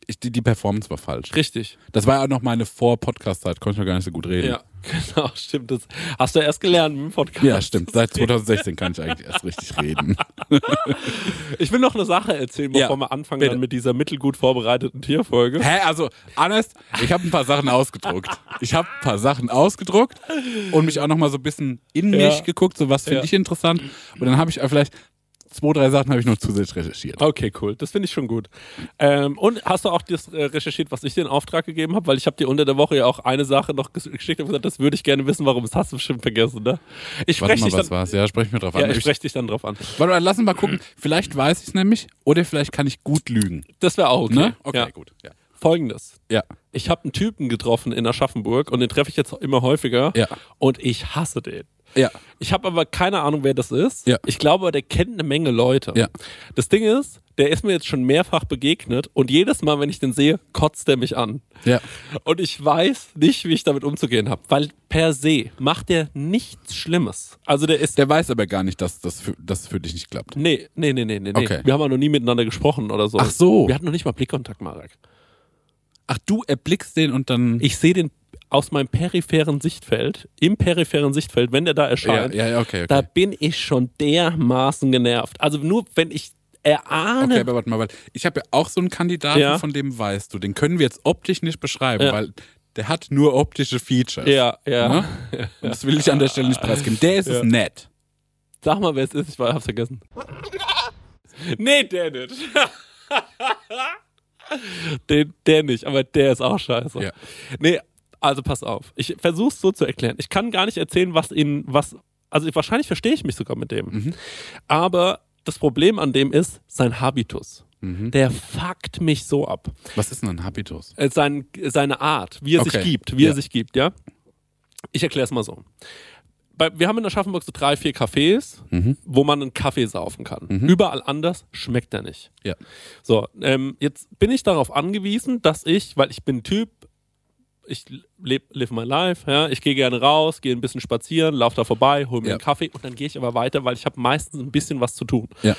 Ich, die, die Performance war falsch. Richtig. Das war ja auch noch meine Vor-Podcast-Zeit, konnte ich noch gar nicht so gut reden. Ja, [LAUGHS] genau, stimmt. Das hast du erst gelernt mit dem Podcast. Ja, stimmt. Seit 2016 kann ich eigentlich erst richtig reden. [LAUGHS] Ich will noch eine Sache erzählen, bevor Ja, wir anfangen bitte. dann mit dieser mittelgut vorbereiteten Tierfolge. Hä, also, honest, ich habe ein paar Sachen ausgedruckt. Ich habe ein paar Sachen ausgedruckt und mich auch noch mal so ein bisschen in Ja. mich geguckt, so was finde Ja. ich interessant. Und dann habe ich vielleicht zwei, drei Sachen habe ich noch zusätzlich recherchiert. Okay, cool. Das finde ich schon gut. Ähm, und hast du auch das äh, recherchiert, was ich dir in Auftrag gegeben habe? Weil ich habe dir unter der Woche ja auch eine Sache noch ges- geschickt und gesagt, das würde ich gerne wissen, warum das hast du bestimmt vergessen, ne? Ich Warte spreche mal, dich, was dann- war's? Ja, sprech mir drauf an. ja, ich Ich- sprech dich dann drauf an. Warte mal, lass uns mal gucken. Vielleicht weiß ich es nämlich oder vielleicht kann ich gut lügen. Das wäre auch okay. Ne? Okay, ja. gut. Ja. Folgendes. Ja. Ich habe einen Typen getroffen in Aschaffenburg und den treffe ich jetzt immer häufiger Ja. und ich hasse den. Ja. Ich habe aber keine Ahnung, wer das ist. Ja. Ich glaube, der kennt eine Menge Leute. Ja. Das Ding ist, der ist mir jetzt schon mehrfach begegnet und jedes Mal, wenn ich den sehe, kotzt er mich an. Ja. Und ich weiß nicht, wie ich damit umzugehen habe, weil per se macht der nichts Schlimmes. Also der ist Der weiß aber gar nicht, dass das für, das für dich nicht klappt. Nee, nee, nee, nee, nee. nee. Okay. Wir haben ja noch nie miteinander gesprochen oder so. Ach so. Wir hatten noch nicht mal Blickkontakt, Marek. Ach, du erblickst den und dann. Ich sehe den aus meinem peripheren Sichtfeld, im peripheren Sichtfeld, wenn der da erscheint, ja, ja, okay, okay. da bin ich schon dermaßen genervt. Also nur, wenn ich erahne, Okay, aber warte mal, weil ich habe ja auch so einen Kandidaten, Ja. von dem weißt du, den können wir jetzt optisch nicht beschreiben, Ja. weil der hat nur optische Features. ja, ja. Ne? [LAUGHS] Und das will ich an der Stelle nicht preisgeben. Der ist es nett. Sag mal, wer es ist, ich hab's vergessen. [LAUGHS] nee, der nicht. [LAUGHS] den, der nicht, aber der ist auch scheiße. Ja. Nee, also pass auf. Ich versuch's so zu erklären. Ich kann gar nicht erzählen, was ihn, was, also wahrscheinlich verstehe ich mich sogar mit dem. Mhm. Aber das Problem an dem ist sein Habitus. Mhm. Der fuckt mich so ab. Was ist denn ein Habitus? Äh, Sein, seine Art, wie er sich Okay. gibt, wie Ja. er sich gibt, ja. Ich erkläre es mal so. Bei, wir haben in Aschaffenburg so drei, vier Cafés, Mhm. wo man einen Kaffee saufen kann. Überall anders schmeckt er nicht. Ja. So, ähm, jetzt bin ich darauf angewiesen, dass ich, weil ich bin Typ, ich lebe live my life, ja, ich gehe gerne raus, gehe ein bisschen spazieren, laufe da vorbei, hole mir Ja. einen Kaffee und dann gehe ich aber weiter, weil ich habe meistens ein bisschen was zu tun. Ja.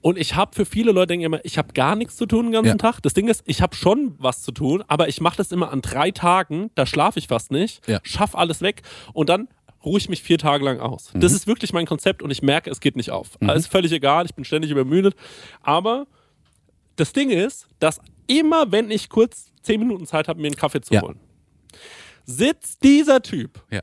Und ich habe für viele Leute denken immer, ich habe gar nichts zu tun den ganzen Ja. Tag. Das Ding ist, ich habe schon was zu tun, aber ich mache das immer an drei Tagen, da schlafe ich fast nicht, Ja. schaff alles weg und dann ruhe ich mich vier Tage lang aus. Mhm. Das ist wirklich mein Konzept und ich merke, es geht nicht auf. Also ist völlig egal, ich bin ständig übermüdet. Aber das Ding ist, dass immer, wenn ich kurz zehn Minuten Zeit habe, mir einen Kaffee zu Ja. holen, sitzt dieser Typ Ja.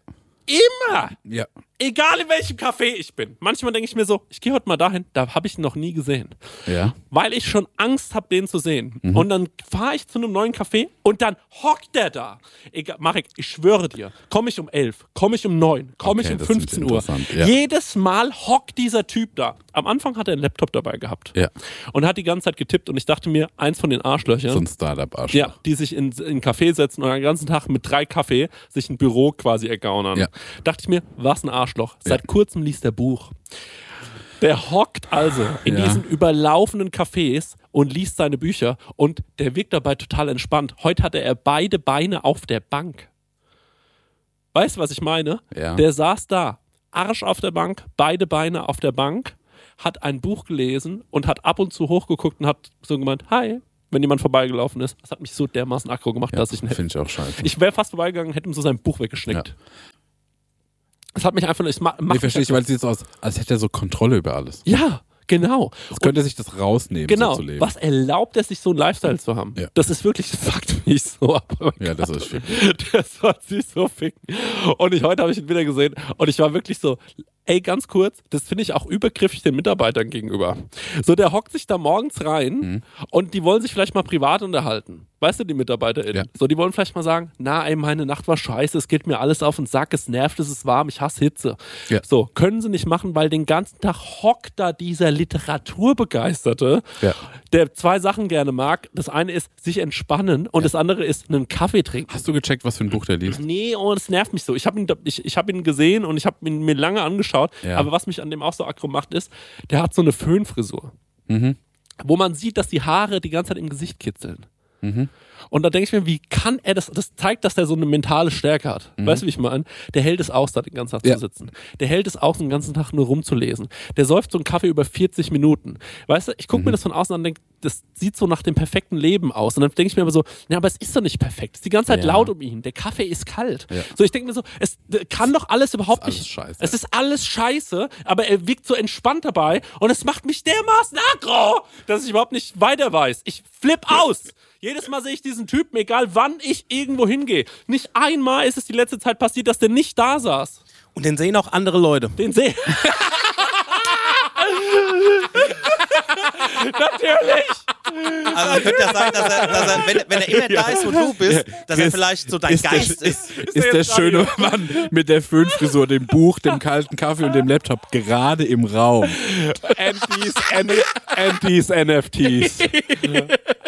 immer Ja. Egal in welchem Café ich bin. Manchmal denke ich mir so, ich gehe heute mal dahin, da habe ich ihn noch nie gesehen. Ja. Weil ich schon Angst habe, den zu sehen. Mhm. Und dann fahre ich zu einem neuen Café und dann hockt der da. Egal, Marek, ich schwöre dir, komme ich um 11, komme ich um 9, komme Okay, ich um das ist 15 Uhr. ja. Jedes Mal hockt dieser Typ da. Am Anfang hat er einen Laptop dabei gehabt. Ja. Und hat die ganze Zeit getippt und ich dachte mir, eins von den Arschlöchern. So ein Startup-Arsch. Ja, die sich in, in einen Café setzen und den ganzen Tag mit drei Kaffee sich ein Büro quasi ergaunern. Ja. Dachte ich mir, was ein Arschloch. Seit Ja. kurzem liest er Buch. Der hockt also in Ja. diesen überlaufenden Cafés und liest seine Bücher und der wirkt dabei total entspannt. Heute hatte er beide Beine auf der Bank. Weißt du, was ich meine? Ja. Der saß da, Arsch auf der Bank, beide Beine auf der Bank, hat ein Buch gelesen und hat ab und zu hochgeguckt und hat so gemeint, hi, wenn jemand vorbeigelaufen ist. Das hat mich so dermaßen aggro gemacht, dass ich, Finde ich auch scheiße. ich wäre fast vorbeigegangen, hätte ihm so sein Buch weggeschnickt. Ja. Das hat mich einfach nicht, es macht Nee, verstehe ich, weil es sieht so aus, als hätte er so Kontrolle über alles. Ja, genau. Jetzt könnte er sich das rausnehmen, Genau. so zu leben. Was erlaubt es sich, so einen Lifestyle zu haben? Ja. Das ist wirklich, das fuckt mich so ab. Ja, das ist schick. Der soll sich so ficken. Und ich, heute habe ich ihn wieder gesehen und ich war wirklich so, ey, ganz kurz, das finde ich auch übergriffig den Mitarbeitern gegenüber. So, der hockt sich da morgens rein Mhm. und die wollen sich vielleicht mal privat unterhalten. Weißt du, die MitarbeiterInnen? Ja. So, die wollen vielleicht mal sagen, na, ey, meine Nacht war scheiße, es geht mir alles auf den Sack, es nervt, es ist warm, ich hasse Hitze. Ja. So, können sie nicht machen, weil den ganzen Tag hockt da dieser Literaturbegeisterte, Ja. der zwei Sachen gerne mag. Das eine ist sich entspannen und das andere ist einen Kaffee trinken. Hast du gecheckt, was für ein Buch der liest? Nee, oh, das nervt mich so. Ich habe ihn, ich, ich hab ihn gesehen und ich habe ihn mir lange angeschaut. Ja. Aber was mich an dem auch so aggro macht, ist, der hat so eine Föhnfrisur. Mhm. Wo man sieht, dass die Haare die ganze Zeit im Gesicht kitzeln. Mhm. Und da denke ich mir, wie kann er das? Das zeigt, dass er so eine mentale Stärke hat. Weißt du, wie ich meine? Der hält es aus, da den ganzen Tag Mhm. Ja. zu sitzen. Der hält es aus, den ganzen Tag nur rumzulesen. Der säuft so einen Kaffee über 40 Minuten. Weißt du, ich gucke Mhm. mir das von außen an und denke, das sieht so nach dem perfekten Leben aus. Und dann denke ich mir aber so, ja, aber es ist doch nicht perfekt. Es ist die ganze Zeit Ja. laut um ihn. Der Kaffee ist kalt. Ja. So, ich denke mir so, es kann doch alles überhaupt alles nicht. scheiße. Es ist alles scheiße, aber er wirkt so entspannt dabei und es macht mich dermaßen aggro, dass ich überhaupt nicht weiter weiß. Ich flipp aus. Jedes Mal sehe ich diesen Typen, egal wann ich irgendwo hingehe. Nicht einmal ist es die letzte Zeit passiert, dass der nicht da saß. Und den sehen auch andere Leute. Den sehe [LAUGHS] Natürlich. Also könnte ja sein, dass er, dass er wenn, wenn er immer da ist, wo du bist, dass er vielleicht so dein ist der, Geist ist, ist. ist der schöne Mann mit der Föhnfrisur, dem Buch, dem kalten Kaffee und dem Laptop gerade im Raum. Antis, Antis NFTs.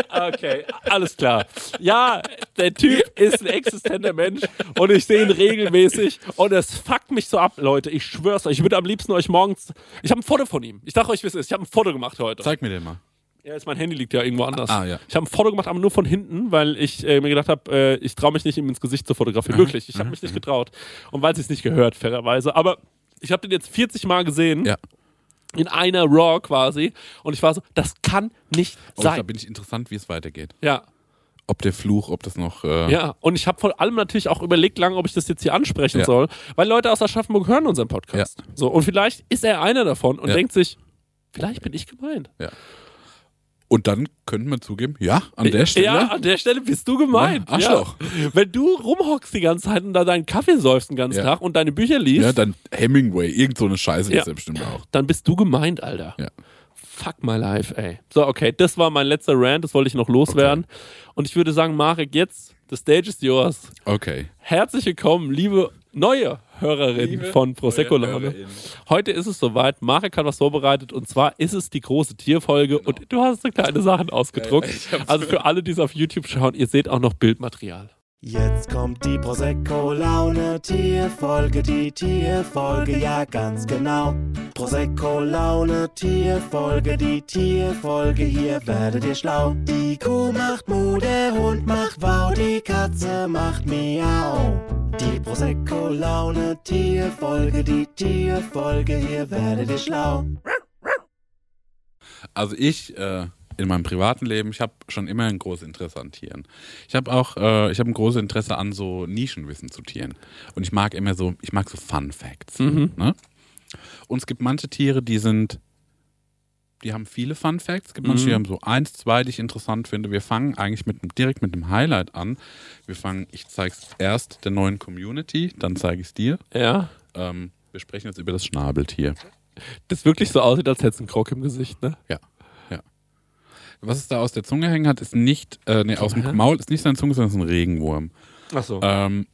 Okay, alles klar. Ja, der Typ ist ein existenter Mensch und ich sehe ihn regelmäßig und es fuckt mich so ab, Leute. Ich schwör's euch, ich würde am liebsten euch morgens. Ich habe ein Foto von ihm. Ich sag euch, wie es ist. Ich habe ein Foto gemacht heute. Zeig mir den mal. Ja, jetzt mein Handy liegt ja irgendwo anders. Ah, ja. Ich habe ein Foto gemacht, aber nur von hinten, weil ich äh, mir gedacht habe, äh, ich traue mich nicht, ihm ins Gesicht zu fotografieren. Wirklich, ich habe mich nicht getraut. Und weil sie es nicht gehört, fairerweise. Aber ich habe den jetzt 40 Mal gesehen. Ja. In einer Raw quasi. Und ich war so, das kann nicht Oh, da sein. bin ich interessant, wie es weitergeht. Ja. Ob der Fluch, ob das noch. Äh, Ja, und ich habe vor allem natürlich auch überlegt lang, ob ich das jetzt hier ansprechen Ja. soll, weil Leute aus Aschaffenburg hören unseren Podcast. So, und vielleicht ist er einer davon und Ja. denkt sich, vielleicht bin ich gemeint. Und dann könnten wir zugeben, ja, an der Stelle. Ja, an der Stelle bist du gemeint. Ja, Arschloch. Ja. Wenn du rumhockst die ganze Zeit und da deinen Kaffee säufst den ganzen Ja. Tag und deine Bücher liest, Ja, dann Hemingway, irgend so eine Scheiße Ja. ist er bestimmt auch. dann bist du gemeint, Alter. Ja. Fuck my life, ey. So, okay, das war mein letzter Rant, das wollte ich noch loswerden. Und ich würde sagen, Marek, jetzt, the stage is yours. Okay. Herzlich willkommen, liebe neue Hörerin von Prosecco Laune. Heute ist es soweit. Marek hat was vorbereitet und zwar ist es die große Tierfolge und du hast so kleine Sachen ausgedruckt. Also für alle, die es auf YouTube schauen, ihr seht auch noch Bildmaterial. Jetzt kommt die Prosecco Laune Tierfolge, die Tierfolge, ja ganz genau. Prosecco Laune Tierfolge, die Tierfolge, hier werdet ihr schlau. Die Kuh macht Mu, der Hund macht Wow, die Katze macht Miau. Die Prosecco Laune Tierfolge, die Tierfolge, hier werdet ihr schlau. Also ich äh, in meinem privaten Leben, ich habe schon immer ein großes Interesse an Tieren. Ich habe auch, äh, ich habe ein großes Interesse an so Nischenwissen zu Tieren. Und ich mag immer so, ich mag so Fun Facts. Ne? Und es gibt manche Tiere, die sind, die haben viele Fun Facts. Es gibt manche, die haben so eins, zwei, die ich interessant finde. Wir fangen eigentlich mit, direkt mit dem Highlight an. Wir fangen, ich zeige es erst der neuen Community, dann zeige ich es dir. Ja. Ähm, wir sprechen jetzt über das Schnabeltier. Das wirklich so aussieht, als hätte es einen Krog im Gesicht, ne? Ja. Was es da aus der Zunge hängen hat, ist nicht, äh, nee, aus dem Maul ist nicht seine Zunge, sondern ist ein Regenwurm. Achso. Ähm,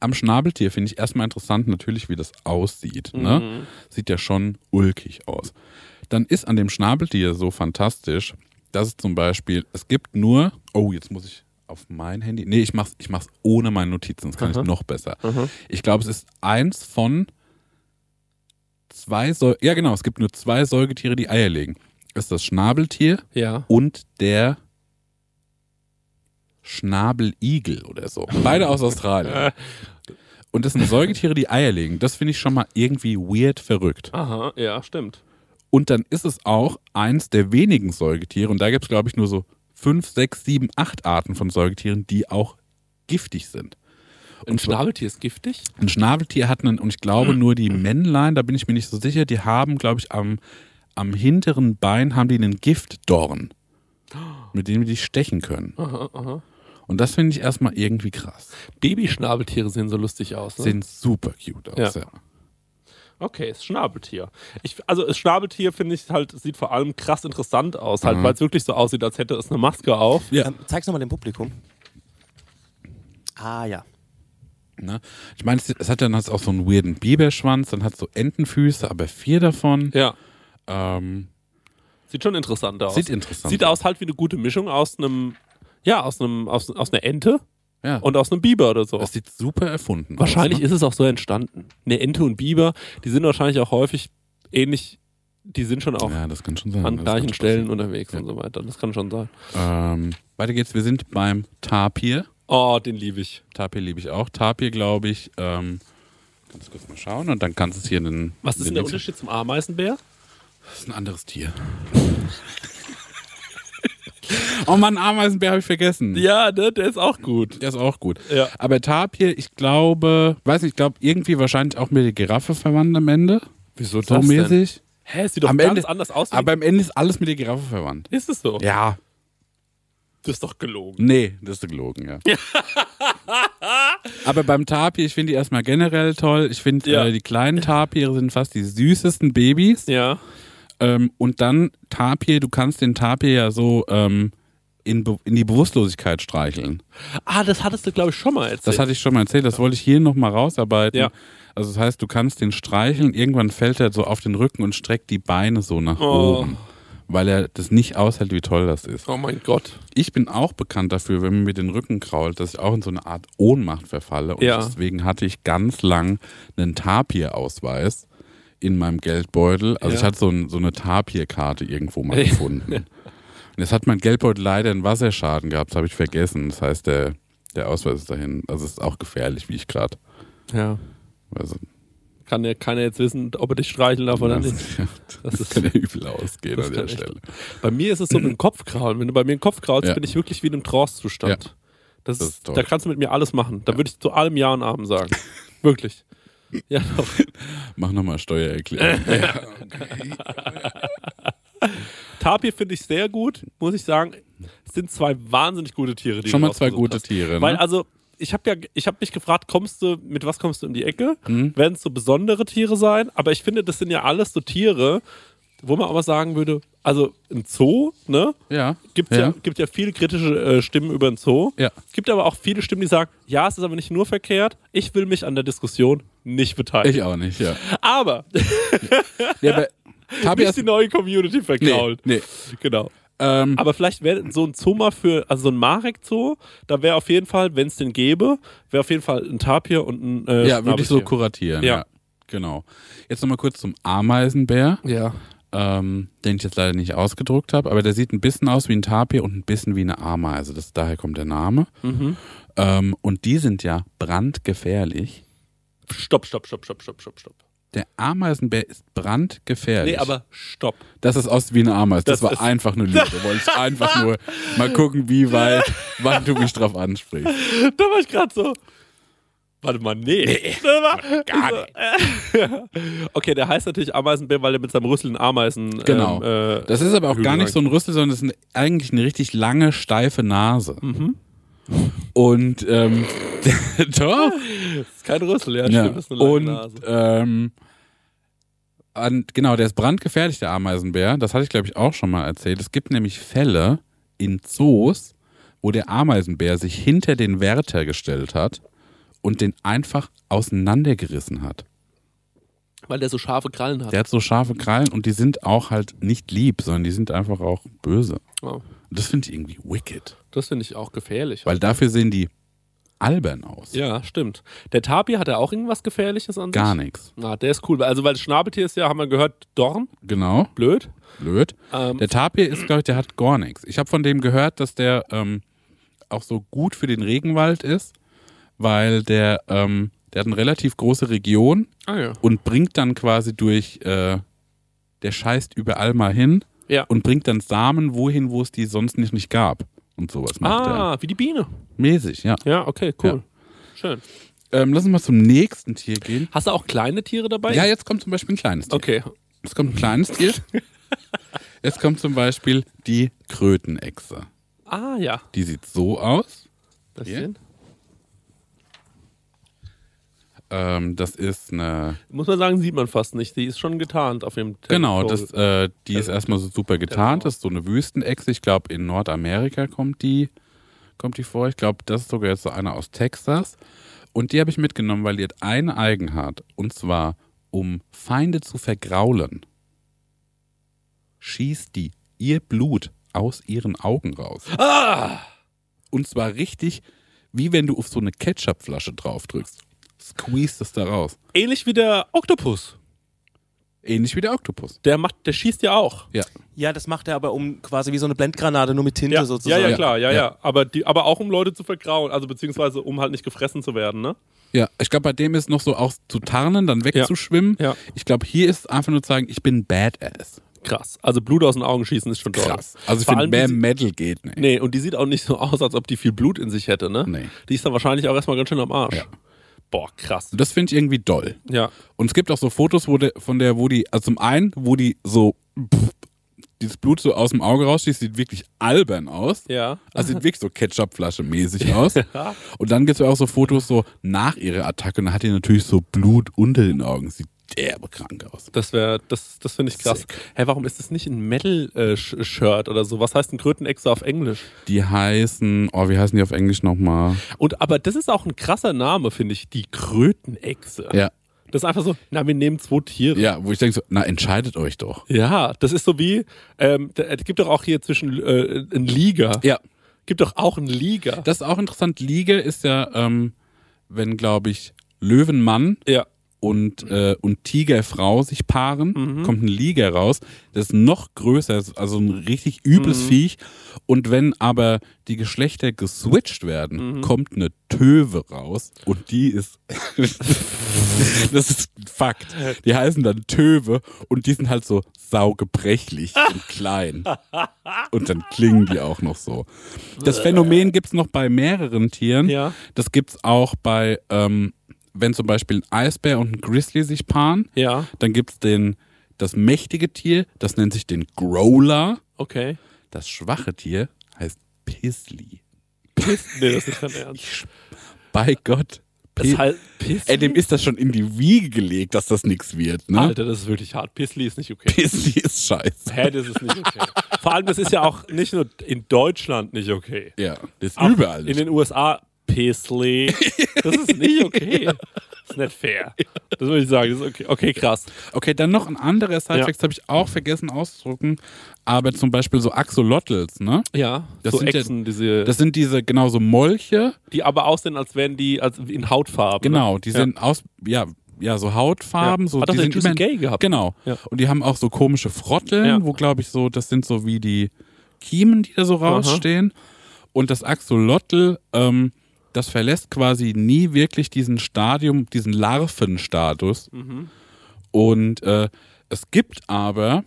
am Schnabeltier finde ich erstmal interessant natürlich, wie das aussieht. Ne? Sieht ja schon ulkig aus. Dann ist an dem Schnabeltier so fantastisch, dass es zum Beispiel, es gibt nur, oh, jetzt muss ich auf mein Handy, nee, ich mach's, ich mach's ohne meine Notizen, das kann ich noch besser. Ich glaube, es ist eins von zwei, Säu ja genau, es gibt nur zwei Säugetiere, die Eier legen. Ist das Schnabeltier Ja. und der Schnabeligel oder so. Beide aus Australien. [LAUGHS] Und das sind Säugetiere, die Eier legen. Das finde ich schon mal irgendwie weird verrückt. Aha, ja, stimmt. Und dann ist es auch eins der wenigen Säugetiere, und da gibt es, glaube ich, nur so fünf, sechs, sieben, acht Arten von Säugetieren, die auch giftig sind. Ein Schnabeltier ist giftig? Ein Schnabeltier hat einen, und ich glaube nur die Männlein, da bin ich mir nicht so sicher, die haben, glaube ich, am, am hinteren Bein haben die einen Giftdorn, [GASPS] mit dem die stechen können. Und das finde ich erstmal irgendwie krass. Babyschnabeltiere sehen so lustig aus. Ne? Sehen super cute aus, Ja. ja. Okay, ist Schnabeltier. Ich, also das Schnabeltier finde ich halt, sieht vor allem krass interessant aus, halt, Mhm. weil es wirklich so aussieht, als hätte es eine Maske auf. Ja. Ähm, zeig's nochmal dem Publikum. Ah ja. Ne? Ich meine, es, es hat dann halt auch so einen weirden Biberschwanz, dann hat es so Entenfüße, aber vier davon. Ja. Ähm, Sieht schon interessant aus. Sieht interessant Sieht aus halt wie eine gute Mischung aus einem, ja, aus einem, aus, aus einer Ente ja. und aus einem Biber oder so. das sieht super erfunden Wahrscheinlich aus. ne? ist es auch so entstanden. Eine Ente und Biber, die sind wahrscheinlich auch häufig ähnlich, die sind schon auch Ja, schon sein. an gleichen Stellen passieren. unterwegs und so weiter. Das kann schon sein. Ähm, weiter geht's. Wir sind beim Tapir. Oh, den liebe ich. Tapir liebe ich auch. Tapir, glaube ich. Ähm, kannst du kurz mal schauen und dann kannst du es hier in den. Was ist denn den der Unterschied zum Ameisenbär? Das ist ein anderes Tier. [LAUGHS] oh Mann, Ameisenbär habe ich vergessen. Ja, ne, der ist auch gut. Der ist auch gut. Ja. Aber Tapir, ich glaube, weiß nicht, ich glaube irgendwie wahrscheinlich auch mit der Giraffe verwandt am Ende. Wieso So mäßig. Hä, es sieht doch Am ganz Ende- anders aus. Aber am Ende ist alles mit der Giraffe verwandt. ist es so? Ja. Das ist doch gelogen. Nee, das ist gelogen, ja. [LAUGHS] Aber beim Tapir, ich finde die erstmal generell toll. Ich finde, Ja. äh, die kleinen Tapire sind fast die süßesten Babys. Ja. Ähm, und dann Tapir, du kannst den Tapir ja so ähm, in, in die Bewusstlosigkeit streicheln. Ah, das hattest du, glaube ich, schon mal erzählt. Das hatte ich schon mal erzählt, das wollte ich hier nochmal rausarbeiten. Ja. Also das heißt, du kannst den streicheln, irgendwann fällt er so auf den Rücken und streckt die Beine so nach Oh. oben, weil er das nicht aushält, wie toll das ist. oh mein Gott. Ich bin auch bekannt dafür, wenn man mir den Rücken krault, dass ich auch in so eine Art Ohnmacht verfalle. Und Ja. deswegen hatte ich ganz lang einen Tapir-Ausweis in meinem Geldbeutel. Also Ja. ich hatte so, ein, so eine Tapir-Karte irgendwo mal gefunden. [LAUGHS] Und jetzt hat mein Geldbeutel leider einen Wasserschaden gehabt, das habe ich vergessen. Das heißt, der, der Ausweis ist dahin. Also es ist auch gefährlich, wie ich gerade. Ja. Also, Kann ja keiner jetzt wissen, ob er dich streicheln darf oder nicht. das, Das ist- kann ja [LAUGHS] übel ausgehen an der kann echt- Stelle. Bei mir ist es so mit dem [CLEARS THROAT] Kopfkraulen. Wenn du bei mir den Kopf kraulst, Ja. bin ich wirklich wie in einem Trance-Zustand. Das, Das ist, da kannst du mit mir alles machen. Da würde ich zu allem Ja und Abend sagen. [LAUGHS] wirklich. Ja, doch. Mach nochmal Steuererklärung. [LAUGHS] Tapir finde ich sehr gut, muss ich sagen. Es sind zwei wahnsinnig gute Tiere, die Schon mal zwei gute hast. Tiere. Weil Ne? also, ich habe ja, ich habe mich gefragt, kommst du, mit was kommst du in die Ecke? Mhm. Werden es so besondere Tiere sein? Aber ich finde, das sind ja alles so Tiere, wo man aber sagen würde, also ein Zoo, ne? Ja. Gibt ja. Ja. gibt ja viele kritische äh, Stimmen über den Zoo. Ja. Es gibt aber auch viele Stimmen, die sagen, ja, es ist aber nicht nur verkehrt. Ich will mich an der Diskussion nicht beteiligen. Ich auch nicht, ja. aber [LAUGHS] ja aber nicht die neue Community nee, verkraulen. nee. Genau. Ähm, Aber vielleicht wäre so ein Zoo mal für, also so ein Marek-Zoo, da wäre auf jeden Fall, wenn es den gäbe, wäre auf jeden Fall ein Tapir und ein äh, ja, würde ich so kuratieren. Ja. Ja. Genau. Jetzt nochmal kurz zum Ameisenbär, Ja. Ähm, den ich jetzt leider nicht ausgedruckt habe, aber der sieht ein bisschen aus wie ein Tapir und ein bisschen wie eine Ameise. Das, daher kommt der Name. Mhm. Ähm, und die sind ja brandgefährlich. Stopp, stopp, stopp, stopp, stopp, stopp, stopp. Der Ameisenbär ist brandgefährlich. Nee, aber stopp. Das ist aus wie eine Ameise. Das, Das war einfach nur Lüge. Da wollte ich einfach nur mal gucken, wie weit, wann du mich drauf ansprichst. [LAUGHS] Da war ich gerade so. Warte mal, nee. Das [LAUGHS] war, gar nicht. [LAUGHS] okay, der heißt natürlich Ameisenbär, weil er mit seinem Rüssel einen Ameisen. Genau. Ähm, äh, Das ist aber auch gar nicht so ein Rüssel, sondern das ist eigentlich eine richtig lange, steife Nase. Mhm. Und ähm, [LAUGHS] doch. ist kein Rüssel, ja, Ja. stimmt. Das ist eine lange Und Nase. ähm, an, genau, der ist brandgefährlich, der Ameisenbär. Das hatte ich, glaube ich, auch schon mal erzählt. Es gibt nämlich Fälle in Zoos, wo der Ameisenbär sich hinter den Wärter gestellt hat und den einfach auseinandergerissen hat. Weil der so scharfe Krallen hat. Der hat so scharfe Krallen und die sind auch halt nicht lieb, sondern die sind einfach auch böse. Oh, Und das finde ich irgendwie wicked. das finde ich auch gefährlich. Weil dafür sehen die albern aus. ja, stimmt. Der Tapir hat er auch irgendwas Gefährliches an Gar sich? nichts. Ah, der ist cool. Also, weil das Schnabeltier ist ja, haben wir gehört, Dorn. Genau, Blöd. blöd. Ähm, Der Tapir ist, glaube ich, der hat gar nichts. Ich habe von dem gehört, dass der ähm, auch so gut für den Regenwald ist, weil der, ähm, der hat eine relativ große Region ah, ja. und bringt dann quasi durch, äh, der scheißt überall mal hin Ja. und bringt dann Samen wohin, wo es die sonst nicht, nicht gab. Und sowas macht er. Ah, wie die Biene. Mäßig, ja. Ja, okay, cool. Schön. Ähm, lass uns mal zum nächsten Tier gehen. Hast du auch kleine Tiere dabei? Ja, jetzt kommt zum Beispiel ein kleines Tier. Okay. Jetzt kommt ein kleines Tier. [LAUGHS] Jetzt kommt zum Beispiel die Krötenechse. Ah, ja. Die sieht so aus. Das Hier? sind- Ähm, das ist eine. Muss man sagen, sieht man fast nicht. Die ist schon getarnt auf dem Genau, Territorium. das, äh, die ist erstmal so super getarnt. Das ist so eine Wüstenechse. Ich glaube, in Nordamerika kommt die, kommt die vor. Ich glaube, das ist sogar jetzt so eine aus Texas. Und die habe ich mitgenommen, weil die hat eine Eigenart. Und zwar, um Feinde zu vergraulen, schießt die ihr Blut aus ihren Augen raus. Ah! Und zwar richtig, wie wenn du auf so eine Ketchupflasche drauf Squeeze es da raus. Ähnlich wie der Oktopus. Ähnlich wie der Oktopus. Der macht, der schießt ja auch. Ja. Ja, das macht er aber um quasi wie so eine Blendgranate, nur mit Tinte Ja, ja, sozusagen. ja, klar, ja, ja. Ja. Aber, die, aber auch um Leute zu vergrauen, also beziehungsweise um halt nicht gefressen zu werden, ne? Ja, ich glaube, bei dem ist noch so auch zu tarnen, dann wegzuschwimmen. Ja. Ich glaube, hier ist einfach nur zu sagen, ich bin Badass. Krass. Also Blut aus den Augen schießen ist schon toll. Krass. Also ich finde, mehr Metal geht nicht. Nee, und die sieht auch nicht so aus, als ob die viel Blut in sich hätte, ne? Nee. Die ist dann wahrscheinlich auch erstmal ganz schön am Arsch. Ja. Boah, krass. Und das finde ich irgendwie doll. Ja. Und es gibt auch so Fotos, wo der, von der, wo die, also zum einen, wo die so pff, dieses Blut so aus dem Auge rausschießt, sieht wirklich albern aus. Ja. Also sieht wirklich so Ketchupflasche mäßig [LAUGHS] aus. Und dann gibt es auch so Fotos so nach ihrer Attacke und dann hat die natürlich so Blut unter den Augen. Sieht derbe krank aus. Das wäre, das, das finde ich krass. Sick. Hä, warum ist das nicht ein Metal-Shirt oder so? Was heißt ein Krötenechse auf Englisch? Die heißen, oh, wie heißen die auf Englisch nochmal? Und aber das ist auch ein krasser Name, finde ich. Die Krötenechse. Ja, Das ist einfach so, na, wir nehmen zwei Tiere. ja, wo ich denke so, na, entscheidet euch doch. Ja, das ist so wie, ähm, es gibt doch auch hier zwischen äh, ein Liga. Ja, Gibt doch auch ein Liga. das ist auch interessant. Liege ist ja, ähm, wenn, glaube ich, Löwenmann ja. Und, äh, und Tigerfrau sich paaren, kommt ein Liger raus. Das ist noch größer, also ein richtig übles Viech. Und wenn aber die Geschlechter geswitcht werden, kommt eine Töwe raus und die ist. [LAUGHS] das ist Fakt. Die heißen dann Töwe und die sind halt so saugebrechlich und [LAUGHS] klein. Und dann klingen die auch noch so. Das Phänomen gibt's noch bei mehreren Tieren. Ja. Das gibt's auch bei, ähm, wenn zum Beispiel ein Eisbär und ein Grizzly sich paaren, Ja, dann gibt's den, das mächtige Tier, das nennt sich den Growler. okay. Das schwache Tier heißt Pizzly. Piss, nee, das ist nicht dein Ernst. Bei Gott. Das Pi- heißt, Piss. Ey, dem ist das schon in die Wiege gelegt, dass das nichts wird, ne? Alter, das ist wirklich hart. Pissli ist nicht okay. Pizzly ist scheiße. Hä, das ist nicht okay. Vor allem, das ist ja auch nicht nur in Deutschland nicht okay. Ja, das ist Auch überall In nicht. den USA, Pissli. [LAUGHS] Das ist nicht okay. Das ist nicht fair. Das würde ich sagen. Das ist okay. Okay, krass. Okay, dann noch ein anderer Sidefact, Ja. habe ich auch vergessen auszudrucken, aber zum Beispiel so Axolotls, ne? Ja, Das so sind ja- Echsen, diese, Das sind diese, genau so Molche, die aber aussehen, als wären die als in Hautfarben. genau, ne? die Ja. sind aus, ja, ja, so Hautfarben, Ja. so, Hat die sind immer- Gay gehabt. Genau. Ja. Und die haben auch so komische Frotteln, Ja. wo glaube ich so, das sind so wie die Kiemen, die da so rausstehen. Und das Axolotl, ähm, das verlässt quasi nie wirklich diesen Stadium, diesen Larvenstatus. Mhm. Und äh, es gibt aber,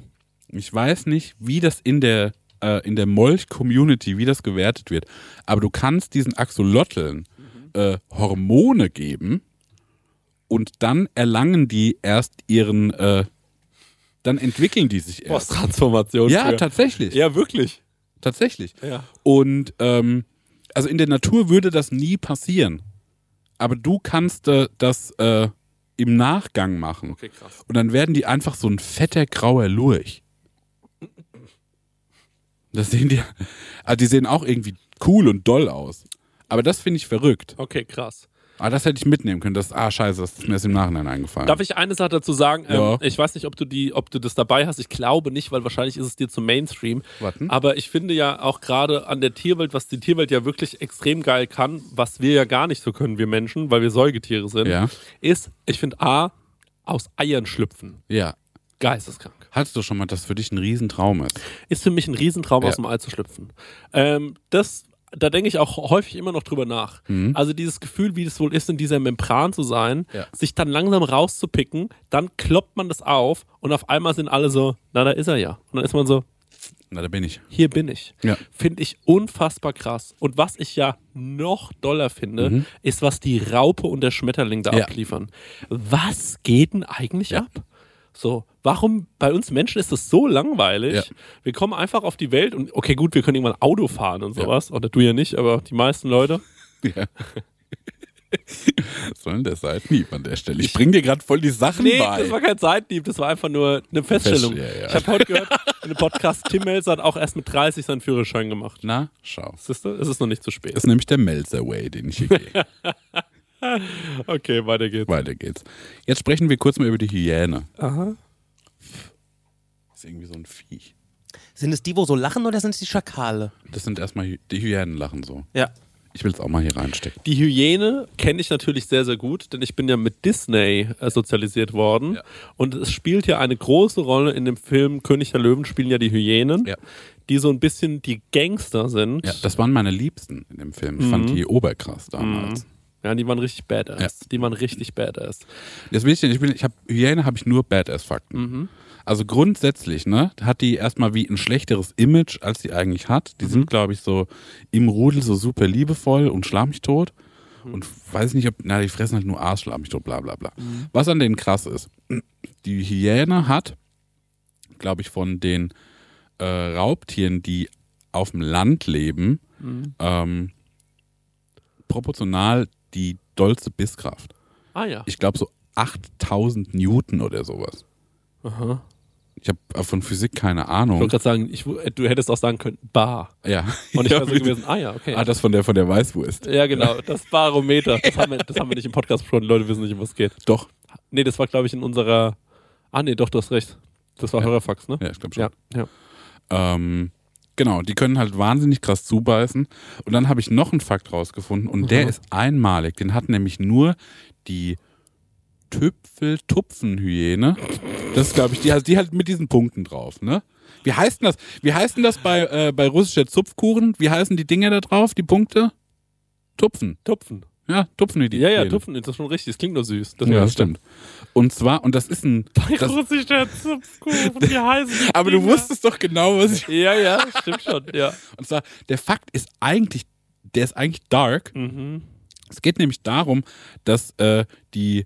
ich weiß nicht, wie das in der, äh, in der Molch-Community, wie das gewertet wird, aber du kannst diesen Axolotln äh, Hormone geben und dann erlangen die erst ihren, äh, dann entwickeln die sich erst. Posttransformation. Ja, früher. tatsächlich. Ja, wirklich. Tatsächlich. Ja. Und ähm, also in der Natur würde das nie passieren. Aber du kannst äh, das äh, im Nachgang machen. Okay, krass. Und dann werden die einfach so ein fetter grauer Lurch. Das sehen die. Also die sehen auch irgendwie cool und doll aus. Aber das finde ich verrückt. Okay, krass. Aber das hätte ich mitnehmen können. Das, ah, scheiße, das ist mir erst im Nachhinein eingefallen. Darf ich eine Sache dazu sagen? Ja. Ähm, ich weiß nicht, ob du die, ob du das dabei hast. Ich glaube nicht, weil wahrscheinlich ist es dir zu Mainstream. Warten. Aber ich finde ja auch gerade an der Tierwelt, was die Tierwelt ja wirklich extrem geil kann, was wir ja gar nicht so können, wir Menschen, weil wir Säugetiere sind, Ja. ist, ich finde A, aus Eiern schlüpfen. Ja. Geisteskrank. Hattest du schon mal, dass für dich ein Riesentraum ist? Ist für mich ein Riesentraum, Ja. aus dem Ei zu schlüpfen. Ähm, das, da denke ich auch häufig immer noch drüber nach. Also dieses Gefühl, wie das wohl ist, in dieser Membran zu sein, Ja. sich dann langsam rauszupicken, dann kloppt man das auf und auf einmal sind alle so, na, da ist er ja. Und dann ist man so, Na, da bin ich. hier bin ich. Ja. Finde ich unfassbar krass. Und was ich ja noch doller finde, ist, was die Raupe und der Schmetterling da Mhm. Ja. abliefern. Was geht denn eigentlich ab? So, warum bei uns Menschen ist das so langweilig? Ja. Wir kommen einfach auf die Welt und okay, gut, wir können irgendwann Auto fahren und sowas. Oder du ja nicht, aber die meisten Leute. [LAUGHS] Ja. Was soll denn der Seitenhieb an der Stelle? Ich bring dir gerade voll die Sachen Nee, bei. das war kein Seitenhieb, das war einfach nur eine Feststellung. Fest- ja, ja. Ich habe heute gehört, in einem Podcast, Tim Melzer hat auch erst mit 30 seinen Führerschein gemacht. Na, schau. Siehst du? Es ist noch nicht zu spät. Das ist nämlich der Melzer Way, den ich hier [LAUGHS] gehe. Okay, weiter geht's. Weiter geht's. Jetzt sprechen wir kurz mal über die Hyäne. Aha. ist irgendwie so ein Viech. Sind es die, wo so lachen oder sind es die Schakale? Das sind erstmal die Hyänen lachen so. Ja. Ich will es auch mal hier reinstecken. Die Hyäne kenne ich natürlich sehr, sehr gut, denn ich bin ja mit Disney äh, sozialisiert worden. Ja. Und es spielt ja eine große Rolle in dem Film König der Löwen, spielen ja die Hyänen, Ja. die so ein bisschen die Gangster sind. Ja, das waren meine Liebsten in dem Film. Ich fand die oberkrass damals. Ja, die waren richtig badass. Ja. Die waren richtig badass. Das will ich nicht. Ich, bin, ich habe Hyäne habe ich nur Badass-Fakten. Mhm. Also grundsätzlich, ne, hat die erstmal wie ein schlechteres Image, als sie eigentlich hat. Mhm. Die sind, glaube ich, so im Rudel so super liebevoll und schlag mich tot. Mhm. Und weiß nicht, ob, na, die fressen halt nur Aas, schlag mich tot, bla bla bla. Mhm. Was an denen krass ist, die Hyäne hat, glaube ich, von den äh, Raubtieren, die auf dem Land leben, Mhm. ähm, proportional die dollste Bisskraft. Ah ja. Ich glaube so 8000 Newton oder sowas. Aha. Ich habe von Physik keine Ich Ahnung. wollte gerade sagen, ich, du hättest auch sagen können, Bar. Ja. Und ich wäre so gewesen, ah ja, okay. Ah, das von der von der Weißwurst. ja, genau, das Barometer. Das haben, wir, das haben wir nicht im Podcast besprochen, die Leute wissen nicht, um was es geht. Doch. Nee, das war, glaube ich, in unserer. Ah, nee, doch, du hast recht. Das war Ja. Hörerfax, ne? Ja, ich glaube schon. Ja, ja. Ähm, genau, die können halt wahnsinnig krass zubeißen. Und dann habe ich noch einen Fakt rausgefunden und der Aha. ist einmalig. Den hat nämlich nur die Tüpfel-Tupfenhyäne. Das ist, glaube ich, die, also die halt mit diesen Punkten drauf, ne? Wie heißt denn das? Wie heißt denn das bei, äh, bei russischer Zupfkuchen? Wie heißen die Dinger da drauf, die Punkte? Tupfen. Tupfen. Ja, Tupfenhyäne. Ja, ja, Tupfen, das ist schon richtig. Das klingt nur süß. Ja, das stimmt. Und zwar, und das ist ein. Das, Russischer Zupfkuchen, wie heißen [LAUGHS] aber du wusstest doch genau, was ich. Ja, ja, stimmt schon, ja. [LAUGHS] Und zwar, der Fakt ist eigentlich, der ist eigentlich dark. Mhm. Es geht nämlich darum, dass äh, die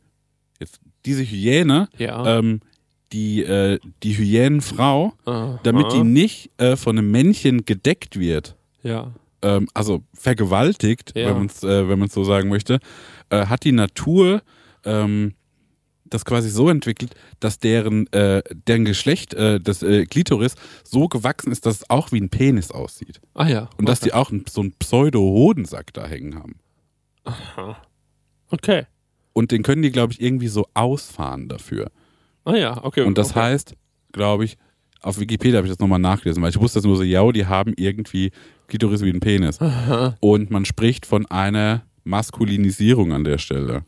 jetzt diese Hyäne, Ja. ähm, die äh, die Hyänenfrau, Aha. damit die nicht äh, von einem Männchen gedeckt wird, Ja. Ähm, also vergewaltigt, Ja. wenn man es äh, wenn man's so sagen möchte, äh, hat die Natur ähm, das quasi so entwickelt, dass deren, äh, deren Geschlecht, äh, das äh, Klitoris, so gewachsen ist, dass es auch wie ein Penis aussieht. Ah ja. Und dass die auch einen, so einen Pseudo-Hodensack da hängen haben. Okay. Und den können die, glaube ich, irgendwie so ausfahren dafür. Ah ja, okay. Und das okay. heißt, glaube ich, auf Wikipedia habe ich das nochmal nachgelesen, weil ich wusste das nur so, ja, die haben irgendwie Klitoris wie ein Penis. Und man spricht von einer Maskulinisierung an der Stelle.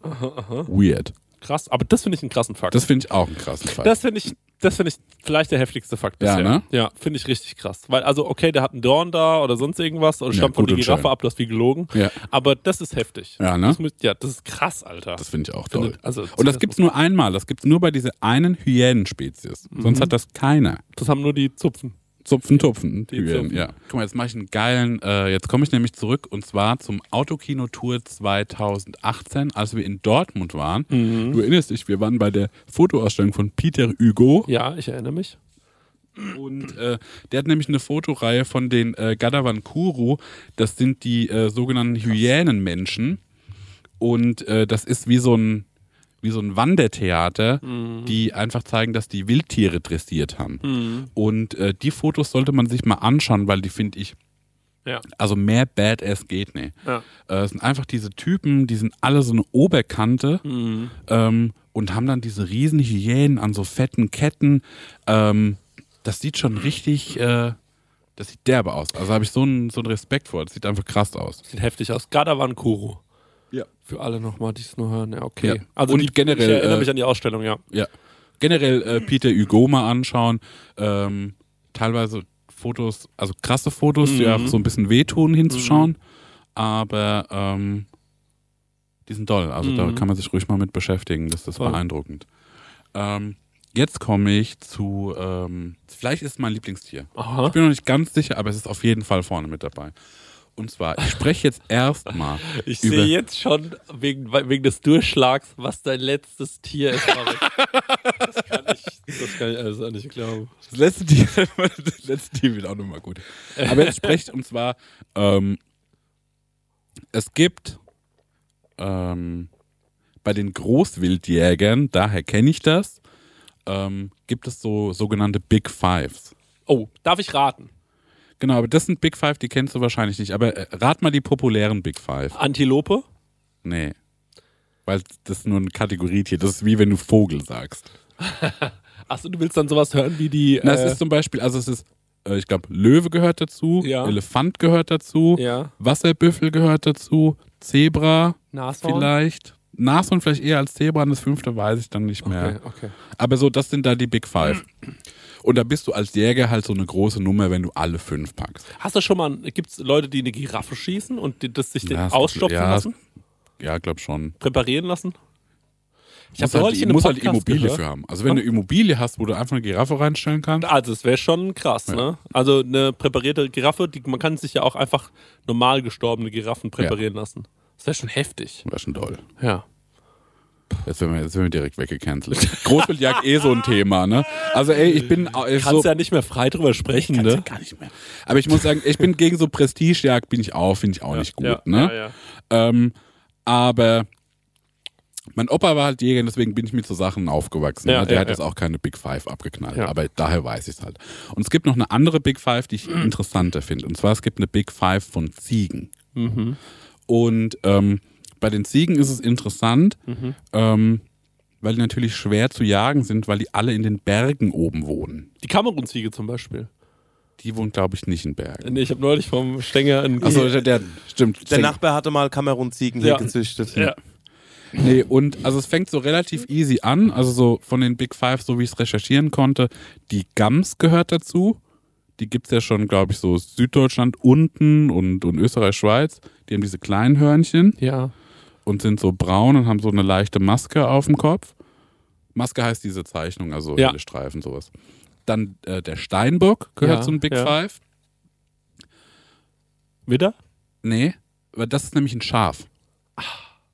Weird. Krass, aber das finde ich einen krassen Fakt. Das finde ich auch einen krassen Fall. Das finde ich, das finde ich vielleicht der heftigste Fakt Ja, bisher. ne? Ja, finde ich richtig krass. Weil, also, okay, der hat einen Dorn da oder sonst irgendwas oder Ja, stammt von gut der Giraffe ab, du hast wie gelogen. ja, Aber das ist heftig. ja, ne? Das, ja, das ist krass, Alter. Das finde ich auch toll. also, Und das gibt es nur einmal. Das gibt es nur bei dieser einen Hyänenspezies. Sonst hat das keiner. Das haben nur die Zupfen. Zupfen, tupfen. Die Zupfen. ja. Guck mal, jetzt mache ich einen geilen, äh, jetzt komme ich nämlich zurück und zwar zum Autokino-Tour 2018, als wir in Dortmund waren. Du erinnerst dich, wir waren bei der Fotoausstellung von Peter Hugo Ja, ich erinnere mich. und äh, der hat nämlich eine Fotoreihe von den äh, Gadawan Kuru. Das sind die äh, sogenannten Hyänenmenschen und äh, das ist wie so ein wie so ein Wandertheater, die einfach zeigen, dass die Wildtiere dressiert haben. Und äh, die Fotos sollte man sich mal anschauen, weil die finde ich, Ja. also mehr Badass geht nicht. Ja. Äh, es sind einfach diese Typen, die sind alle so eine Oberkante Mhm. ähm, und haben dann diese riesen Hyänen an so fetten Ketten. Ähm, das sieht schon richtig, äh, das sieht derbe aus. Also habe ich so einen, so einen Respekt vor. Das sieht einfach krass aus. Sieht heftig aus. Gadawan Kuro. Für alle nochmal, die es nur hören. Ja, okay. Ja. Also Und die, generell, ich erinnere äh, mich an die Ausstellung, ja. Ja. Generell äh, Peter Hugo mal anschauen. Ähm, teilweise Fotos, also krasse Fotos, die Mhm. auch so ein bisschen wehtun hinzuschauen. Aber ähm, die sind toll. Also da Mhm. kann man sich ruhig mal mit beschäftigen. Das ist Voll. beeindruckend. Ähm, jetzt komme ich zu, ähm, vielleicht ist es mein Lieblingstier. Aha. Ich bin noch nicht ganz sicher, aber es ist auf jeden Fall vorne mit dabei. Und zwar, ich spreche jetzt erstmal [LAUGHS] Ich sehe jetzt schon wegen, wegen des Durchschlags, was dein letztes Tier ist. Marek. [LAUGHS] das kann ich, das kann ich alles auch nicht glauben. Das letzte Tier, [LAUGHS] das letzte Tier wird auch nochmal gut. Aber jetzt sprecht und zwar, ähm, es gibt ähm, bei den Großwildjägern, daher kenne ich das, ähm, gibt es so sogenannte Big Fives. Oh, darf ich raten? Genau, aber das sind Big Five, die kennst du wahrscheinlich nicht. Aber äh, rat mal die populären Big Five. Antilope? Nee. Weil das ist nur ein Kategorietier. Das ist wie wenn du Vogel sagst. [LAUGHS] Achso, du willst dann sowas hören wie die. Na, es äh, ist zum Beispiel, also es ist, äh, ich glaube, Löwe gehört dazu, Ja. Elefant gehört dazu, ja, Wasserbüffel gehört dazu, Zebra Nashorn. vielleicht. Nashorn vielleicht eher als Zebra und das fünfte weiß ich dann nicht mehr. Okay, okay. Aber so, das sind da die Big Five. Und da bist du als Jäger halt so eine große Nummer, wenn du alle fünf packst. Hast du schon mal, gibt es Leute, die eine Giraffe schießen und die, das sich den Ja, ausstopfen ja, lassen? Ja, glaub schon. Präparieren lassen? Ich Muss habe halt, muss halt Immobilie gehört. für haben. Also wenn du Immobilie hast, wo du einfach eine Giraffe reinstellen kannst, Also es wäre schon krass, ne? Also eine präparierte Giraffe, die, man kann sich ja auch einfach normal gestorbene Giraffen präparieren lassen. Das wäre schon heftig. wäre schon toll. Ja. Jetzt werden wir, jetzt werden wir direkt weggecancelt. Großwildjagd [LAUGHS] eh so ein Thema, ne? Also ey, ich bin äh, Kannst so, ja nicht mehr frei drüber sprechen, Kannst ja ne? gar nicht mehr. Aber ich muss sagen, ich bin gegen so Prestigejagd bin ich auch, finde ich auch nicht gut, ja, ne? Ja, ja. Ähm, aber Mein Opa war halt Jäger, deswegen bin ich mit so Sachen aufgewachsen. Ja, ne? Der ja, hat ja. jetzt auch keine Big Five abgeknallt, Ja. aber daher weiß ich es halt. Und es gibt noch eine andere Big Five, die ich [CLEARS THROAT] interessanter finde. Und zwar, es gibt eine Big Five von Ziegen. Mhm. Und ähm, bei den Ziegen ist es interessant, Mhm. ähm, weil die natürlich schwer zu jagen sind, weil die alle in den Bergen oben wohnen. Die Kamerunziege zum Beispiel. Die wohnt, glaube ich, nicht in Bergen. Nee, ich habe neulich vom Stenger einen. Achso, der, der stimmt. Der Nachbar hatte mal Kamerun-Ziegen hier Ja. gezüchtet. Ja. Nee, und also es fängt so relativ easy an, also so von den Big Five, so wie ich es recherchieren konnte. Die Gams gehört dazu. Die gibt's ja schon, glaube ich, so Süddeutschland unten und, und Österreich, Schweiz. Die haben diese kleinen Hörnchen ja. Und sind so braun und haben so eine leichte Maske auf dem Kopf. Maske heißt diese Zeichnung, also Ja. helle Streifen, sowas. Dann äh, der Steinbock gehört Ja, zu den Big ja. Five. Widder? Nee, weil das ist nämlich ein Schaf.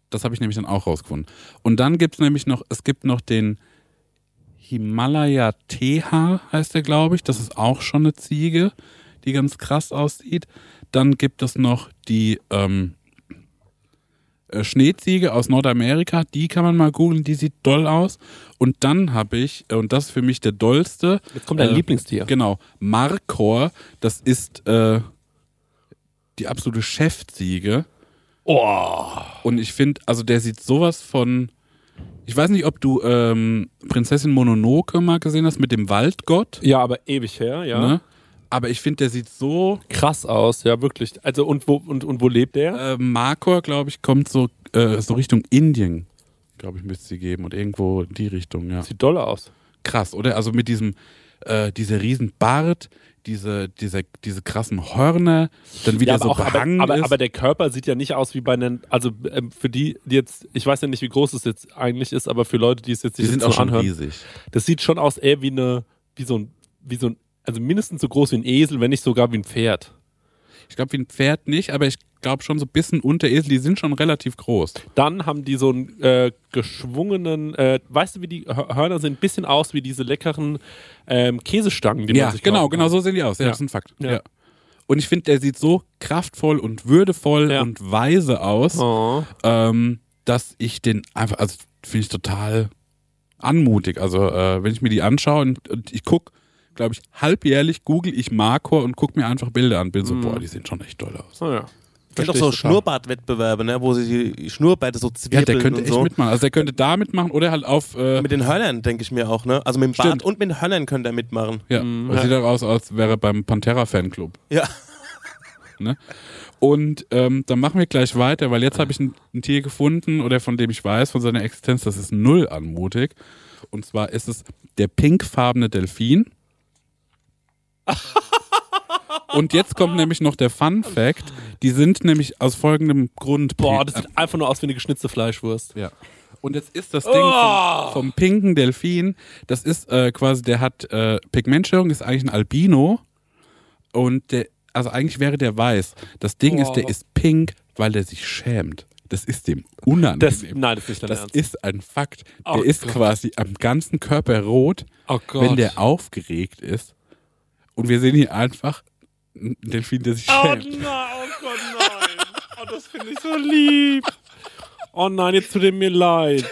Das habe ich nämlich dann auch rausgefunden. Und dann gibt es nämlich noch, es gibt noch den Himalaya Teha, heißt der, glaube ich. Das ist auch schon eine Ziege, die ganz krass aussieht. Dann gibt es noch die ähm, äh, Schneeziege aus Nordamerika. Die kann man mal googeln, die sieht doll aus. Und dann habe ich, äh, und das ist für mich der dollste, Jetzt kommt dein Äh, Lieblingstier. Genau, Markor, das ist äh, die absolute Chefziege. Oh. Und ich finde, also der sieht sowas von. Ich weiß nicht, ob du ähm, Prinzessin Mononoke mal gesehen hast mit dem Waldgott. Ja, aber ewig her, ja. Ne? Aber ich finde, der sieht so. Krass aus, ja, wirklich. Also, und wo, und, und wo lebt der? Äh, Markor, glaube ich, kommt so, äh, so Richtung Indien. Glaube ich, müsste sie geben. Und irgendwo in die Richtung, ja. Sieht doll aus. Krass, oder? Also mit diesem, äh, dieser riesen Bart, diese, diese, diese krassen Hörner, dann wieder ja, so aber, auch, aber, behangen aber, ist. aber der Körper sieht ja nicht aus wie bei einem, also ähm, für die, die jetzt, ich weiß ja nicht, wie groß es jetzt eigentlich ist, aber für Leute, die es jetzt die sich sind jetzt auch schon anhören, riesig. das sieht schon aus eher wie eine, wie so ein, wie so ein, also mindestens so groß wie ein Esel, wenn nicht sogar wie ein Pferd. Ich glaube, wie ein Pferd nicht, aber ich glaube schon so ein bisschen unter Esel, die sind schon relativ groß. Dann haben die so einen äh, geschwungenen, äh, weißt du, wie die Hör- Hörner sehen ein bisschen aus wie diese leckeren ähm, Käsestangen, die man ja, sich genau, genau so sehen die aus. Ja, Ja. das ist ein Fakt. Ja. Ja. Und ich finde, der sieht so kraftvoll und würdevoll Ja. und weise aus, Oh. ähm, dass ich den einfach, also finde ich total anmutig. Also äh, wenn ich mir die anschaue und, und ich gucke, glaube ich, halbjährlich google ich Markor und gucke mir einfach Bilder an. Bin so, Mhm. boah, die sehen schon echt toll aus. Oh ja. Es gibt auch Verstehe so. Schnurrbartwettbewerbe, ne, wo sie die Schnurrbärte so Ja, zwirbeln der könnte echt so. mitmachen. Also der könnte da mitmachen oder halt auf, äh, Mit den Hörnern, denke ich mir auch, ne? Also mit dem Bart Stimmt. und mit den Hörnern könnte er mitmachen. ja, Mhm. das sieht auch aus, als wäre er beim Pantera-Fanclub. Ja. Ne? Und ähm, dann machen wir gleich weiter, weil jetzt habe ich ein, ein Tier gefunden oder von dem ich weiß, von seiner Existenz, das ist null anmutig. Und zwar ist es der pinkfarbene Delfin. [LAUGHS] Und jetzt kommt nämlich noch der Fun Fact. Die sind nämlich aus folgendem Grund. Boah, das sieht einfach nur aus wie eine geschnitzte Fleischwurst. Ja. Und jetzt ist das Ding vom, vom pinken Delfin, das ist äh, quasi, der hat äh, Pigmentstörung, ist eigentlich ein Albino. Und der, also eigentlich wäre der weiß. Das Ding ist, der ist pink, weil der sich schämt. Das ist dem Das, unangenehm. nein, das ist nicht dein Das Ernst. ist ein Fakt. Der Oh ist Gott. quasi am ganzen Körper rot, oh wenn der aufgeregt ist. Und wir sehen hier einfach einen Delfin, der sich Oh schämt. nein, oh Gott, nein. Oh, das finde ich so lieb. Oh nein, jetzt tut er mir leid.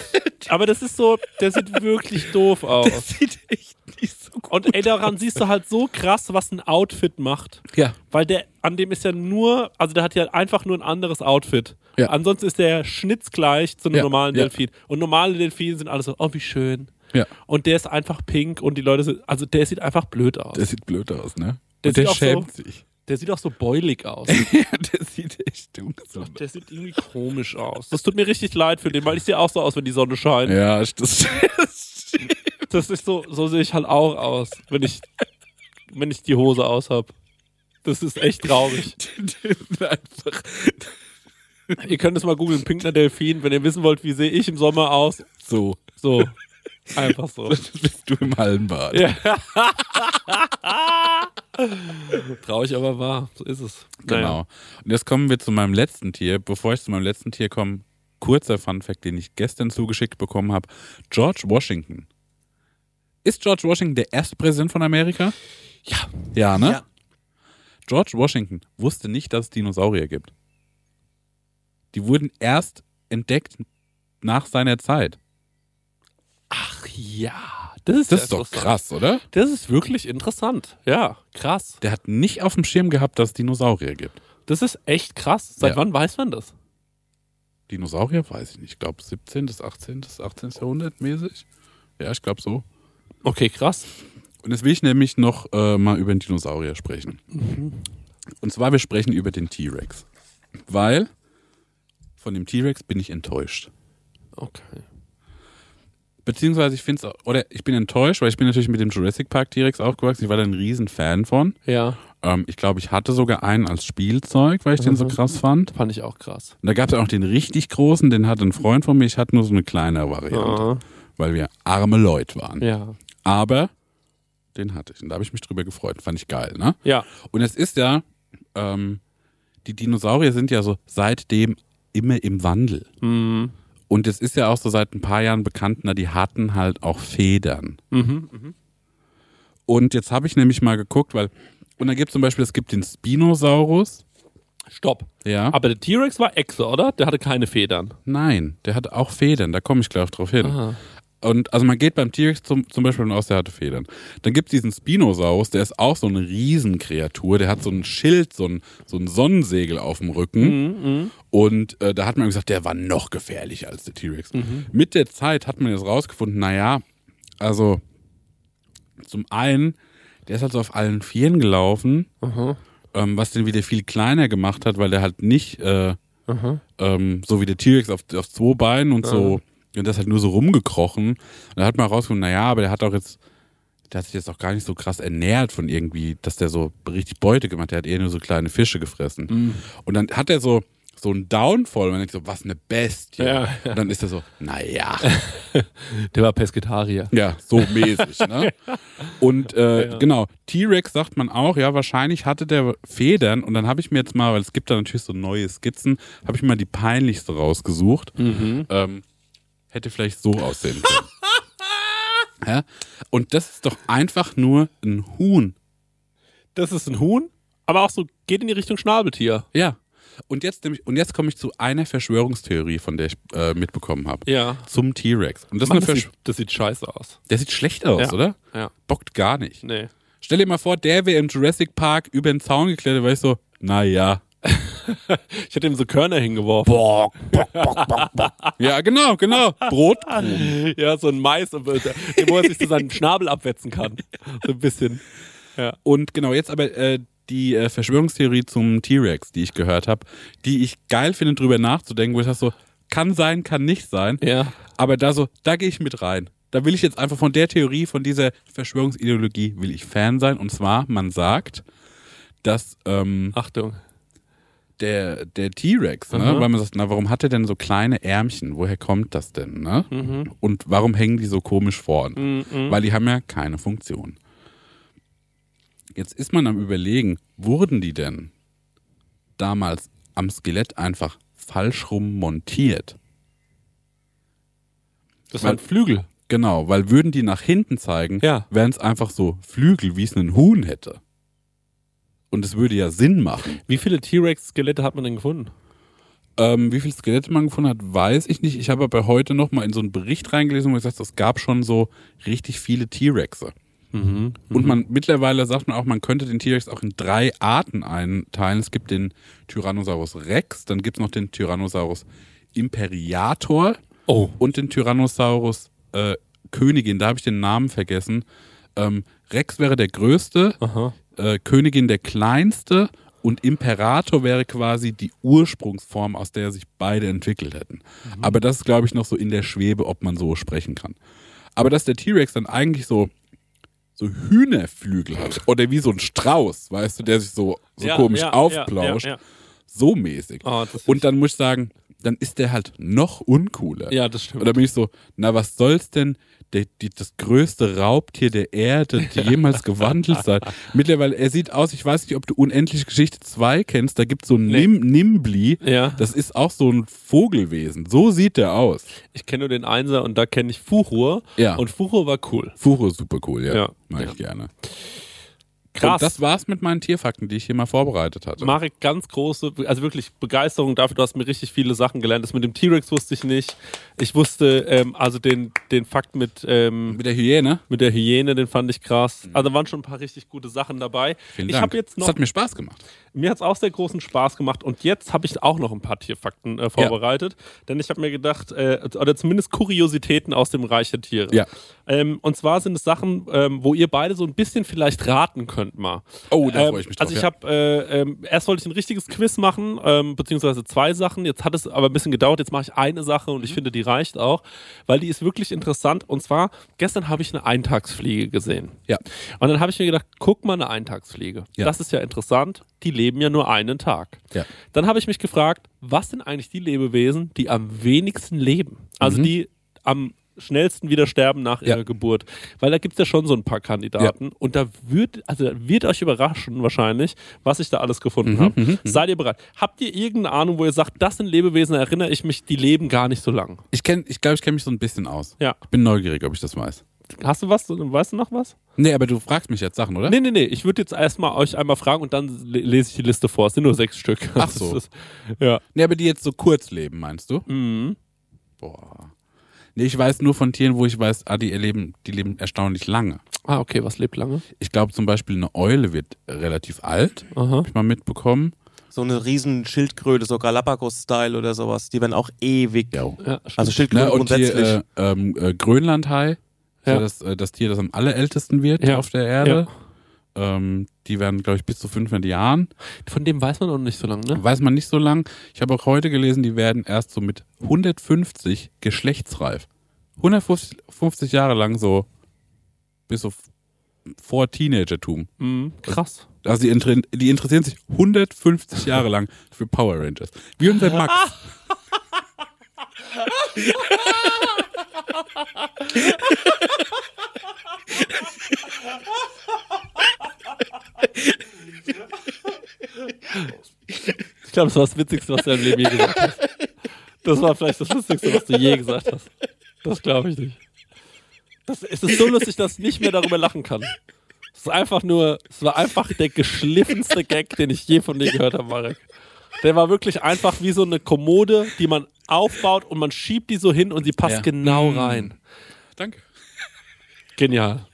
Aber das ist so, der sieht wirklich doof [LAUGHS] aus. sieht echt nicht so gut Und ey, daran siehst du halt so krass, was ein Outfit macht. Ja. Weil der, an dem ist ja nur, also der hat ja einfach nur ein anderes Outfit. Ja. Ansonsten ist der schnitzgleich zu einem Ja, normalen ja. Delfin. Und normale Delfine sind alles so, oh, wie schön. Ja. Und der ist einfach pink und die Leute sind, also der sieht einfach blöd aus. Der sieht blöd aus, ne? Der Und der schämt so- sich. Der sieht auch so beulig aus. [LAUGHS] ja, der sieht echt ungesund Der sieht irgendwie komisch aus. Das tut mir richtig leid für den, weil ich sehe auch so aus, wenn die Sonne scheint. Ja, das [LAUGHS] Das ist so, so sehe ich halt auch aus, wenn ich, wenn ich die Hose aus hab. Das ist echt traurig. [LAUGHS] einfach. Ihr könnt es mal googeln, pinkner Delfin, wenn ihr wissen wollt, wie sehe ich im Sommer aus. So, So. Einfach so. das [LAUGHS] bist du im Hallenbad. Ja. [LAUGHS] Traurig, aber wahr. So ist es. Genau. Naja. Und jetzt kommen wir zu meinem letzten Tier. Bevor ich zu meinem letzten Tier komme, kurzer Funfact, den ich gestern zugeschickt bekommen habe. George Washington. Ist George Washington der erste Präsident von Amerika? Ja. Ja, ne? Ja. George Washington wusste nicht, dass es Dinosaurier gibt. Die wurden erst entdeckt nach seiner Zeit. Ach ja, das ist, Das ja ist doch krass, oder? Das ist wirklich interessant. Ja, krass. Der hat nicht auf dem Schirm gehabt, dass es Dinosaurier gibt. Das ist echt krass. Seit Ja. wann weiß man das? Dinosaurier, weiß ich nicht. Ich glaube 17. bis 18. bis 18. Jahrhundert mäßig. Ja, ich glaube so. Okay, krass. Und jetzt will ich nämlich noch äh, mal über den Dinosaurier sprechen. Und zwar, wir sprechen über den T-Rex. Weil von dem T-Rex bin ich enttäuscht. Okay. Beziehungsweise ich finde es, oder ich bin enttäuscht, weil ich bin natürlich mit dem Jurassic Park T-Rex aufgewachsen. Ich war da ein riesen Fan von. Ja, Ähm, ich glaube, ich hatte sogar einen als Spielzeug, weil ich den so krass fand. fand ich auch krass. Und da gab es auch noch den richtig großen, den hatte ein Freund von mir. Ich hatte nur so eine kleine Variante, Aha. weil wir arme Leute waren. Ja. Aber den hatte ich und da habe ich mich drüber gefreut. Fand ich geil, ne? Ja. Und es ist ja, ähm, die Dinosaurier sind ja so seitdem immer im Wandel. Mhm. Und es ist ja auch so seit ein paar Jahren bekannt, na, die hatten halt auch Federn. Mhm. Mhm. Und jetzt habe ich nämlich mal geguckt, weil, und da gibt es zum Beispiel, es gibt den Spinosaurus. Stopp. Ja. Aber der T-Rex war Echse, oder? Der hatte keine Federn. Nein, der hatte auch Federn, da komme ich gleich drauf hin. Aha. Und also man geht beim T-Rex zum, zum Beispiel aus, der hatte Federn. Dann gibt es diesen Spinosaurus, der ist auch so eine Riesenkreatur, der hat so ein Schild, so ein, so ein Sonnensegel auf dem Rücken. Und äh, da hat man gesagt, der war noch gefährlicher als der T-Rex. Mit der Zeit hat man jetzt rausgefunden, naja, also zum einen, der ist halt so auf allen Vieren gelaufen, ähm, was den wieder viel kleiner gemacht hat, weil der halt nicht äh, ähm, so wie der T-Rex auf, auf zwei Beinen und so, und das halt nur so rumgekrochen. Und da hat man rausgefunden, naja, aber der hat auch jetzt, der hat sich jetzt auch gar nicht so krass ernährt von irgendwie, dass der so richtig Beute gemacht hat. Der hat eher nur so kleine Fische gefressen. Und dann hat er so, so einen Downfall und man denkt so, was eine Bestie. Ja. Und dann ist er so, naja. [LAUGHS] Der war Pesketarier. Ja, so mäßig, ne? [LAUGHS] Und äh, Ja. genau, T-Rex sagt man auch, ja, wahrscheinlich hatte der Federn und dann habe ich mir jetzt mal, weil es gibt da natürlich so neue Skizzen, habe ich mal die peinlichste rausgesucht. Ähm, hätte vielleicht so aussehen können. [LAUGHS] ja? Und das ist doch einfach nur ein Huhn. Das ist ein Huhn, aber auch so geht in die Richtung Schnabeltier. Ja. Und jetzt, nämlich, und jetzt komme ich zu einer Verschwörungstheorie, von der ich äh, mitbekommen habe. Ja. Zum T-Rex. Und das, Mann, ist eine das, sieht, das sieht scheiße aus. der sieht schlecht aus, Ja. oder? Ja. Bockt gar nicht. Nee. Stell dir mal vor, der wäre im Jurassic Park über den Zaun geklettert, weil ich so, naja. [LAUGHS] [LAUGHS] Ich hätte ihm so Körner hingeworfen. Boah, [LAUGHS] Ja, genau, genau. Brotkrumen. [LAUGHS] Ja, so ein Mais, wo er sich so seinen Schnabel abwetzen kann. So ein bisschen. Und genau, jetzt aber äh, die äh, Verschwörungstheorie zum T-Rex, die ich gehört habe, die ich geil finde, drüber nachzudenken, wo ich sage so, kann sein, kann nicht sein. Ja. Aber da so, da gehe ich mit rein. Da will ich jetzt einfach von der Theorie, von dieser Verschwörungsideologie, will ich Fan sein. Und zwar, man sagt, dass ähm, Achtung. Der, der T-Rex, ne? Aha. weil man sagt, na, warum hat er denn so kleine Ärmchen? Woher kommt das denn? Ne? Und warum hängen die so komisch vorn? Mhm. Weil die haben ja keine Funktion. Jetzt ist man am überlegen, wurden die denn damals am Skelett einfach falsch rum montiert? Das waren Flügel. Genau, weil würden die nach hinten zeigen, Ja. wären es einfach so Flügel, wie es einen Huhn hätte. Und es würde ja Sinn machen. Wie viele T-Rex-Skelette hat man denn gefunden? Ähm, wie viele Skelette man gefunden hat, weiß ich nicht. Ich habe aber heute noch mal in so einen Bericht reingelesen, wo gesagt, es gab schon so richtig viele T-Rexe. Und man mittlerweile sagt man auch, man könnte den T-Rex auch in drei Arten einteilen. Es gibt den Tyrannosaurus Rex, dann gibt es noch den Tyrannosaurus Imperiator Oh. und den Tyrannosaurus äh, Königin. Da habe ich den Namen vergessen. Ähm, Rex wäre der größte, Aha. Äh, Königin der kleinste und Imperator wäre quasi die Ursprungsform, aus der sich beide entwickelt hätten. Aber das ist, glaube ich, noch so in der Schwebe, ob man so sprechen kann. Aber dass der T-Rex dann eigentlich so, so Hühnerflügel hat oder wie so ein Strauß, weißt du, der sich so, so Ja, komisch ja, aufplauscht, ja, so mäßig. Oh, und dann muss ich sagen, dann ist der halt noch uncooler. Ja, das stimmt. Und da bin ich so, na, was soll's denn? Der, die, das größte Raubtier der Erde, die jemals [LAUGHS] gewandelt sein. Mittlerweile, er sieht aus, ich weiß nicht, ob du Unendliche Geschichte 2 kennst, da gibt's so ein Nee. Nim, Nimbli. Ja. Das ist auch so ein Vogelwesen. So sieht der aus. Ich kenne nur den Einser und da kenne ich Fuchur. Ja. Und Fuchur war cool. Ist super cool, ja. Ja. Mag Ja. ich gerne. Krass. Und das war's mit meinen Tierfakten, die ich hier mal vorbereitet hatte. Marek, ganz große, also wirklich Begeisterung dafür, du hast mir richtig viele Sachen gelernt. Das mit dem T-Rex wusste ich nicht. Ich wusste, ähm, also den, den Fakt mit, ähm, Mit der Hyäne. mit der Hyäne, den fand ich krass. Also da waren schon ein paar richtig gute Sachen dabei. Vielen ich Dank. jetzt das noch, hat mir Spaß gemacht. mir hat es auch sehr großen Spaß gemacht und jetzt habe ich auch noch ein paar Tierfakten äh, vorbereitet, denn ich habe mir gedacht, äh, oder zumindest Kuriositäten aus dem Reich der Tiere. Ja. Ähm, und zwar sind es Sachen, ähm, wo ihr beide so ein bisschen vielleicht raten könnt mal. Oh, da Ähm, freue ich mich drauf. Also ich ja. habe äh, ähm, erst wollte ich ein richtiges Quiz machen, ähm, beziehungsweise zwei Sachen. Jetzt hat es aber ein bisschen gedauert. Jetzt mache ich eine Sache und Mhm. ich finde, die reicht auch, weil die ist wirklich interessant. Und zwar gestern habe ich eine Eintagsfliege gesehen. Ja. Und dann habe ich mir gedacht, guck mal eine Eintagsfliege. Ja. Das ist ja interessant. Die leben ja nur einen Tag. Ja. Dann habe ich mich gefragt, was sind eigentlich die Lebewesen, die am wenigsten leben? Also die am schnellsten wieder sterben nach Mhm. Ja. ihrer Geburt. Weil da gibt es ja schon so ein paar Kandidaten. Und da wird, also wird euch überraschen wahrscheinlich, was ich da alles Mhm, gefunden habe. Seid ihr bereit? Habt ihr irgendeine Ahnung, wo ihr sagt, das sind Lebewesen, da erinnere ich mich, die leben gar nicht so lang? Ich kenne, ich glaube, ich kenne mich so ein bisschen aus. Ja. Ich bin neugierig, ob ich das weiß. Hast du was? Weißt du noch was? Nee, aber du fragst mich jetzt Sachen, oder? Nee, nee, nee. Ich würde jetzt erstmal euch einmal fragen und dann le- lese ich die Liste vor. Es sind nur sechs Stück. Ach so. [LAUGHS] ist- ja. Nee, aber die jetzt so kurz leben, meinst du? Mhm. Boah. Nee, ich weiß nur von Tieren, wo ich weiß, ah, die leben, die leben erstaunlich lange. Ah, okay. Was lebt lange? Ich glaube zum Beispiel, eine Eule wird relativ alt. Aha. Hab ich mal mitbekommen. So eine riesen Schildkröte, so Galapagos-Style oder sowas. Die werden auch ewig. Ja. Ja, Also. Schildkröte Ne, und grundsätzlich. hier äh, ähm, äh, Grönlandhai, Ja. so das, äh, das Tier, das am allerältesten wird Ja. auf der Erde. Ähm, die werden, glaube ich, bis zu 500 Jahren. Von dem weiß man noch nicht so lange, ne? Weiß man nicht so lang. Ich habe auch heute gelesen, die werden erst so mit 150 geschlechtsreif. 150 50 Jahre lang so bis so vor Teenagertum. Mhm. Krass. Also die, die interessieren sich 150 Jahre lang für Power Rangers. Wie unser Max. [LAUGHS] glaube, das war das Witzigste, was du deinem Leben je gesagt hast. Das war vielleicht das Lustigste, was du je gesagt hast. Das glaube ich nicht. Das, es ist so lustig, dass ich nicht mehr darüber lachen kann. Es ist einfach nur, es war einfach der geschliffenste Gag, den ich je von dir gehört habe, Marek. Der war wirklich einfach wie so eine Kommode, die man aufbaut und man schiebt die so hin und sie passt Ja. genau rein. Danke. Genial.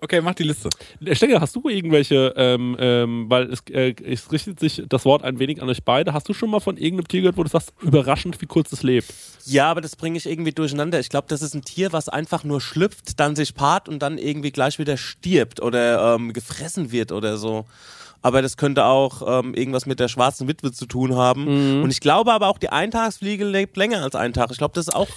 Okay, mach die Liste. Stenger, hast du irgendwelche, ähm, ähm, weil es, äh, es richtet sich das Wort ein wenig an euch beide, hast du schon mal von irgendeinem Tier gehört, wo du sagst, überraschend, wie kurz es lebt? Ja, aber das bringe ich irgendwie durcheinander. Ich glaube, das ist ein Tier, was einfach nur schlüpft, dann sich paart und dann irgendwie gleich wieder stirbt oder ähm, gefressen wird oder so. Aber das könnte auch ähm, irgendwas mit der schwarzen Witwe zu tun haben. Und ich glaube aber auch, die Eintagsfliege lebt länger als ein Tag. Ich glaube, das ist auch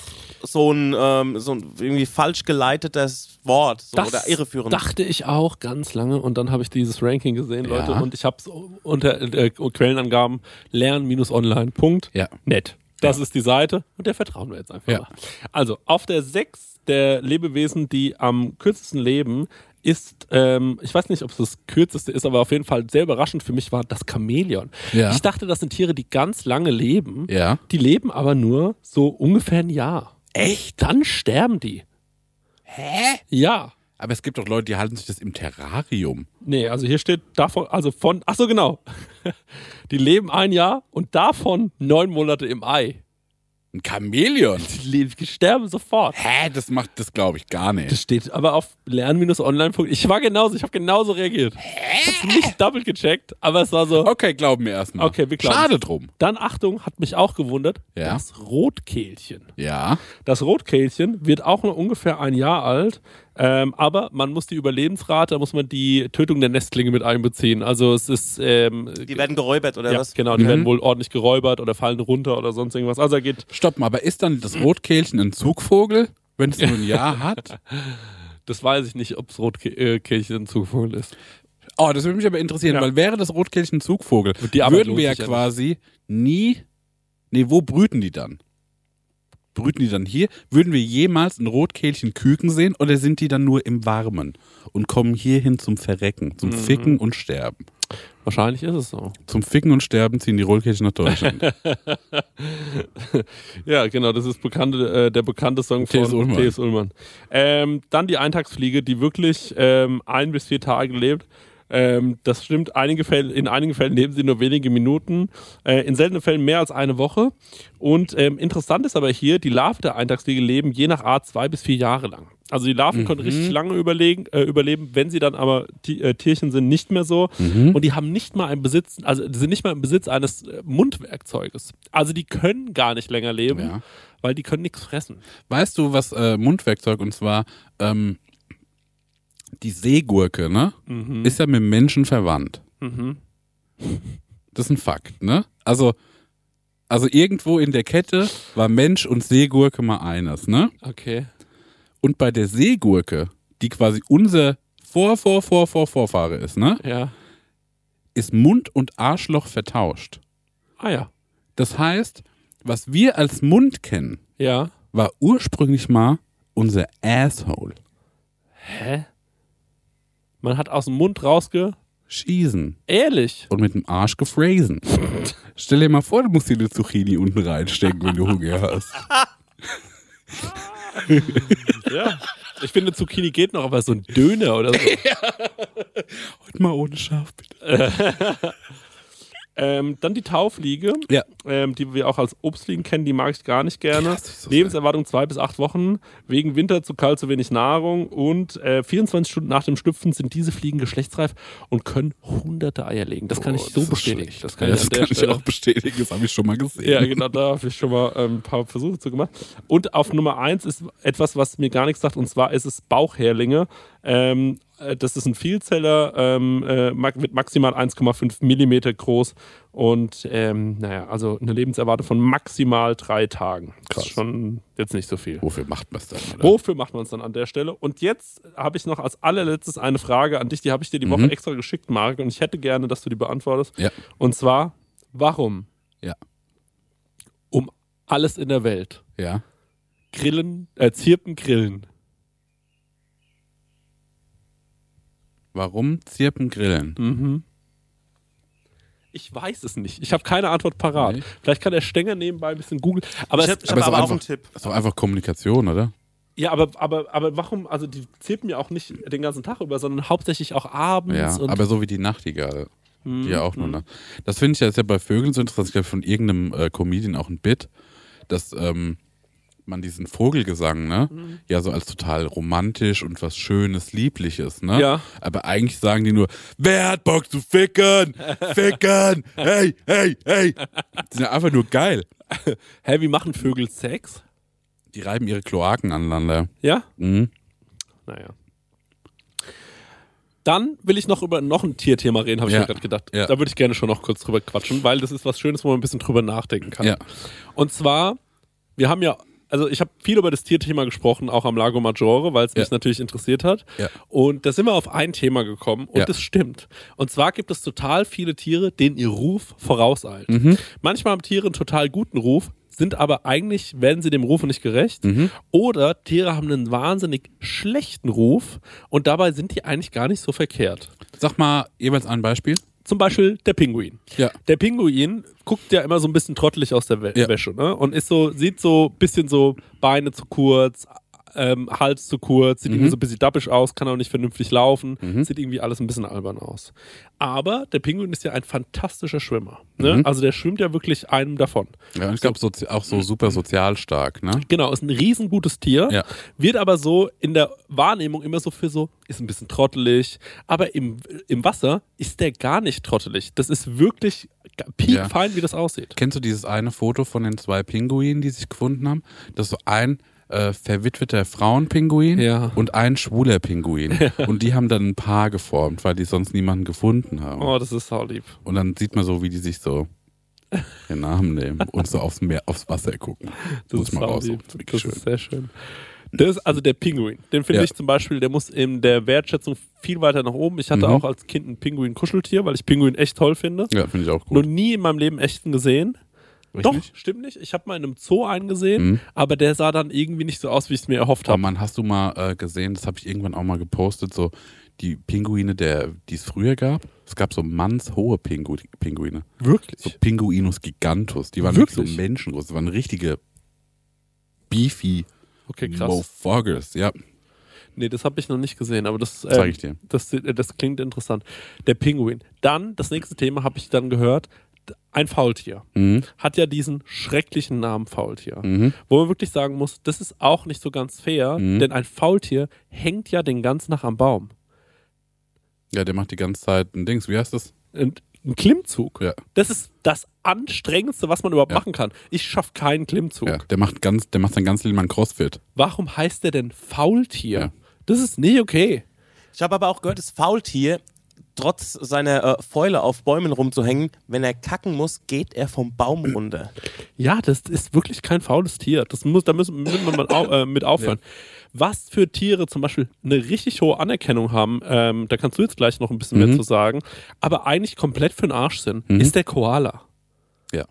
so ein, ähm, so ein irgendwie falsch geleitetes Wort so, oder irreführend. dachte ich auch ganz lange und dann habe ich dieses Ranking gesehen, Leute, Ja. und ich habe es unter äh, Quellenangaben lernen-online.net. Ja. Das ist die Seite und der vertrauen wir jetzt einfach Ja. mal. Also, auf der 6 der Lebewesen, die am kürzesten leben, ist, ähm, ich weiß nicht, ob es das kürzeste ist, aber auf jeden Fall sehr überraschend für mich war das Chamäleon. Ja. Ich dachte, das sind Tiere, die ganz lange leben. Ja. Die leben aber nur so ungefähr ein Jahr. Echt? Dann sterben die. Hä? Ja. Aber es gibt doch Leute, die halten sich das im Terrarium. Nee, also hier steht davon, also von, ach so genau. [LAUGHS] Die leben ein Jahr und davon neun Monate im Ei. Ein Chamäleon. Die sterben sofort. Hä? Das macht, das glaube ich gar nicht. Das steht aber auf lernen-online. Ich war genauso, ich habe genauso reagiert. Ich habe nicht double gecheckt, aber es war so. Okay, glauben wir erstmal. Okay, wir glauben. Schade drum. Dann Achtung, hat mich auch gewundert, Ja. das Rotkehlchen. Ja. Das Rotkehlchen wird auch nur ungefähr ein Jahr alt, ähm, aber man muss die Überlebensrate, da muss man die Tötung der Nestlinge mit einbeziehen. Also es ist ähm, Die werden geräubert oder ja, was? genau, die werden wohl ordentlich geräubert oder fallen runter oder sonst irgendwas. Also er geht, Stopp mal, aber ist dann das Rotkehlchen ein Zugvogel, wenn es nur ein Jahr hat? [LAUGHS] das weiß ich nicht, ob das Rotkehlchen ein Zugvogel ist. Oh, das würde mich aber interessieren, Ja. weil wäre das Rotkehlchen ein Zugvogel, würden wir ja quasi nie. Nee, wo brüten die dann? Brüten die dann hier? Würden wir jemals ein Rotkehlchen küken sehen oder sind die dann nur im Warmen und kommen hierhin zum Verrecken, Mhm. zum Ficken und Sterben? Wahrscheinlich ist es so. Zum Ficken und Sterben ziehen die Rotkehlchen nach Deutschland. [LAUGHS] Ja, genau, das ist bekannte, äh, der bekannte Song von T.S. Ullmann. T.S. Ullmann. Ähm, dann die Eintagsfliege, die wirklich ähm, ein bis vier Tage lebt. Ähm, das stimmt, einige Fälle, in einigen Fällen leben sie nur wenige Minuten, äh, in seltenen Fällen mehr als eine Woche. Und ähm, interessant ist aber hier, die Larven der Eintagsfliege leben je nach Art zwei bis vier Jahre lang. Also die Larven können richtig lange überlegen, äh, überleben, wenn sie dann aber Ti- äh, Tierchen sind, nicht mehr so. Und die haben nicht mal einen Besitz, also die sind nicht mal im Besitz eines äh, Mundwerkzeuges. Also die können gar nicht länger leben, Ja. weil die können nichts fressen. Weißt du, was äh, Mundwerkzeug und zwar ähm, die Seegurke, ne? Ist ja mit Menschen verwandt. Mhm. Das ist ein Fakt, ne? Also, also irgendwo in der Kette war Mensch und Seegurke mal eines, ne? Okay. Und bei der Seegurke, die quasi unser Vor, Vor, Vor, Vor, Vorfahre ist, ne? Ja. Ist Mund und Arschloch vertauscht. Ah ja. Das heißt, was wir als Mund kennen, Ja. war ursprünglich mal unser Asshole. Hä? Man hat aus dem Mund rausge... Schießen. Ehrlich? und mit dem Arsch gefräsen. [LAUGHS] Stell dir mal vor, du musst dir eine Zucchini unten reinstecken, wenn du Hunger hast. [LAUGHS] Ja. Ich finde, Zucchini geht noch, aber so ein Döner oder so. [LAUGHS] Und mal ohne Schaf, bitte. Ähm, dann die Taufliege, Ja. ähm, die wir auch als Obstfliegen kennen, die mag ich gar nicht gerne. so Lebenserwartung zwei bis acht Wochen, wegen Winter zu kalt, zu wenig Nahrung und äh, 24 Stunden nach dem Schlüpfen sind diese Fliegen geschlechtsreif und können hunderte Eier legen. Das kann ich so bestätigen. Das kann ja, ich das kann ich auch bestätigen, das habe ich schon mal gesehen. Ja, genau, da habe ich schon mal ähm, ein paar Versuche zu gemacht. Und auf Nummer eins ist etwas, was mir gar nichts sagt, und zwar ist es Bauchhärlinge. Ähm, äh, das ist ein Vielzeller ähm, äh, mit maximal 1,5 Millimeter groß und ähm, naja, also eine Lebenserwartung von maximal drei Tagen. Das Krass. ist schon jetzt nicht so viel. Wofür macht man es dann? Oder? Wofür macht man es dann an der Stelle? Und jetzt habe ich noch als allerletztes eine Frage an dich, die habe ich dir die Woche Mhm. extra geschickt, Marc, und ich hätte gerne, dass du die beantwortest. Ja. Und zwar, warum? Ja. Um alles in der Welt. Ja. Grillen, äh, Zirpen grillen. Warum Zirpen grillen? Mhm. Ich weiß es nicht. Ich habe keine Antwort parat. Nee. Vielleicht kann der Stenger nebenbei ein bisschen googeln. Aber, Ich habe hab aber aber, auch einen Tipp. Das ist doch einfach Kommunikation, oder? ja, aber, aber, aber warum? Also die zirpen ja auch nicht den ganzen Tag über, sondern hauptsächlich auch abends. Ja, und aber so wie die Nachtigall. Die ja auch nur. Ne? Das finde ich ja, ist ja bei Vögeln so interessant. Ich glaube, von irgendeinem äh, Comedian auch ein Bit, dass ähm, man diesen Vogelgesang, ne, ja so als total romantisch und was Schönes, Liebliches, ne? Ja. Aber eigentlich sagen die nur, wer hat Bock zu ficken? Ficken! [LAUGHS] Hey, hey, hey! Die sind ja einfach nur geil. Hä, wie machen Vögel Sex? Die reiben ihre Kloaken aneinander. Ja? Mhm. Naja. Dann will ich noch über noch ein Tierthema reden, habe ich Ja. mir gerade gedacht. Ja. Da würde ich gerne schon noch kurz drüber quatschen, weil das ist was Schönes, wo man ein bisschen drüber nachdenken kann. Ja. Und zwar, wir haben ja, also ich habe viel über das Tierthema gesprochen, auch am Lago Maggiore, weil es mich Ja. natürlich interessiert hat. Ja. Und da sind wir auf ein Thema gekommen und Ja. das stimmt. Und zwar gibt es total viele Tiere, denen ihr Ruf vorauseilt. Mhm. Manchmal haben Tiere einen total guten Ruf, sind aber eigentlich, werden sie dem Ruf nicht gerecht. Mhm. Oder Tiere haben einen wahnsinnig schlechten Ruf und dabei sind die eigentlich gar nicht so verkehrt. Sag mal jeweils ein Beispiel. Zum Beispiel der Pinguin. Ja. Der Pinguin guckt ja immer so ein bisschen trottelig aus der Wä Ja. Wäsche, ne? Und ist so, sieht so ein bisschen so Beine zu kurz, ähm, Hals zu kurz, Mhm. sieht irgendwie so ein bisschen dappisch aus, kann auch nicht vernünftig laufen, sieht irgendwie alles ein bisschen albern aus. Aber der Pinguin ist ja ein fantastischer Schwimmer. Ne? Mhm. Also der schwimmt ja wirklich einem davon. Ja, und ich glaube sozi auch so super sozial stark, ne? Genau, ist ein riesengutes Tier, Ja. wird aber so in der Wahrnehmung immer so für so, ist ein bisschen trottelig, aber im, im Wasser ist der gar nicht trottelig. Das ist wirklich piekfein, wie das aussieht. Kennst du dieses eine Foto von den zwei Pinguinen, die sich gefunden haben? Das ist so ein äh, verwitweter Frauenpinguin Ja. und ein schwuler Pinguin. Und die haben dann ein Paar geformt, weil die sonst niemanden gefunden haben. Oh, das ist saulieb. Und dann sieht man so, wie die sich so den Namen nehmen und so aufs Meer, aufs Wasser gucken. Das Muss ist mal raus. Das ist wirklich Das schön. ist sehr schön. Das ist also der Pinguin. Den finde Ja. ich zum Beispiel, der muss in der Wertschätzung viel weiter nach oben. Ich hatte Mhm. auch als Kind ein Pinguin-Kuscheltier, weil ich Pinguin echt toll finde. Ja, finde ich auch Noch gut. nie in meinem Leben echten gesehen. Richtig? Doch, stimmt nicht. Ich habe mal in einem Zoo einen gesehen, Mhm. aber der sah dann irgendwie nicht so aus, wie ich es mir erhofft habe. man, hast du mal äh, gesehen, das habe ich irgendwann auch mal gepostet, so die Pinguine, der, die es früher gab. Es gab so mannshohe Pingu Pinguine. Wirklich? So Pinguinus gigantus. Die waren wirklich, Wirklich? so menschengroß. Das waren richtige beefy Okay, krass. Motherfuckers. Ja. Nee, das habe ich noch nicht gesehen, aber das, Zeig ähm, ich dir. das, äh, das klingt interessant. Der Pinguin. Dann, das nächste Thema habe ich dann gehört, ein Faultier. Mhm. Hat ja diesen schrecklichen Namen Faultier. Mhm. Wo man wirklich sagen muss, das ist auch nicht so ganz fair, Mhm. denn ein Faultier hängt ja den ganzen Tag am Baum. Ja, der macht die ganze Zeit ein Dings. Wie heißt das? Und ein Klimmzug. Ja. Das ist das anstrengendste, was man überhaupt Ja. machen kann. Ich schaffe keinen Klimmzug. Ja, der macht ganz, der macht sein ganzes Leben lang Crossfit. Warum heißt der denn Faultier? Ja. Das ist nicht okay. Ich habe aber auch gehört, das Faultier, trotz seiner äh, Fäule auf Bäumen rumzuhängen, wenn er kacken muss, geht er vom Baum runter. Ja, das ist wirklich kein faules Tier. Das muss, da müssen, müssen wir mal au, äh, mit aufhören. Was für Tiere zum Beispiel eine richtig hohe Anerkennung haben, ähm, da kannst du jetzt gleich noch ein bisschen mehr Mhm. zu sagen, aber eigentlich komplett für den Arsch sind, Mhm. ist der Koala. Ja.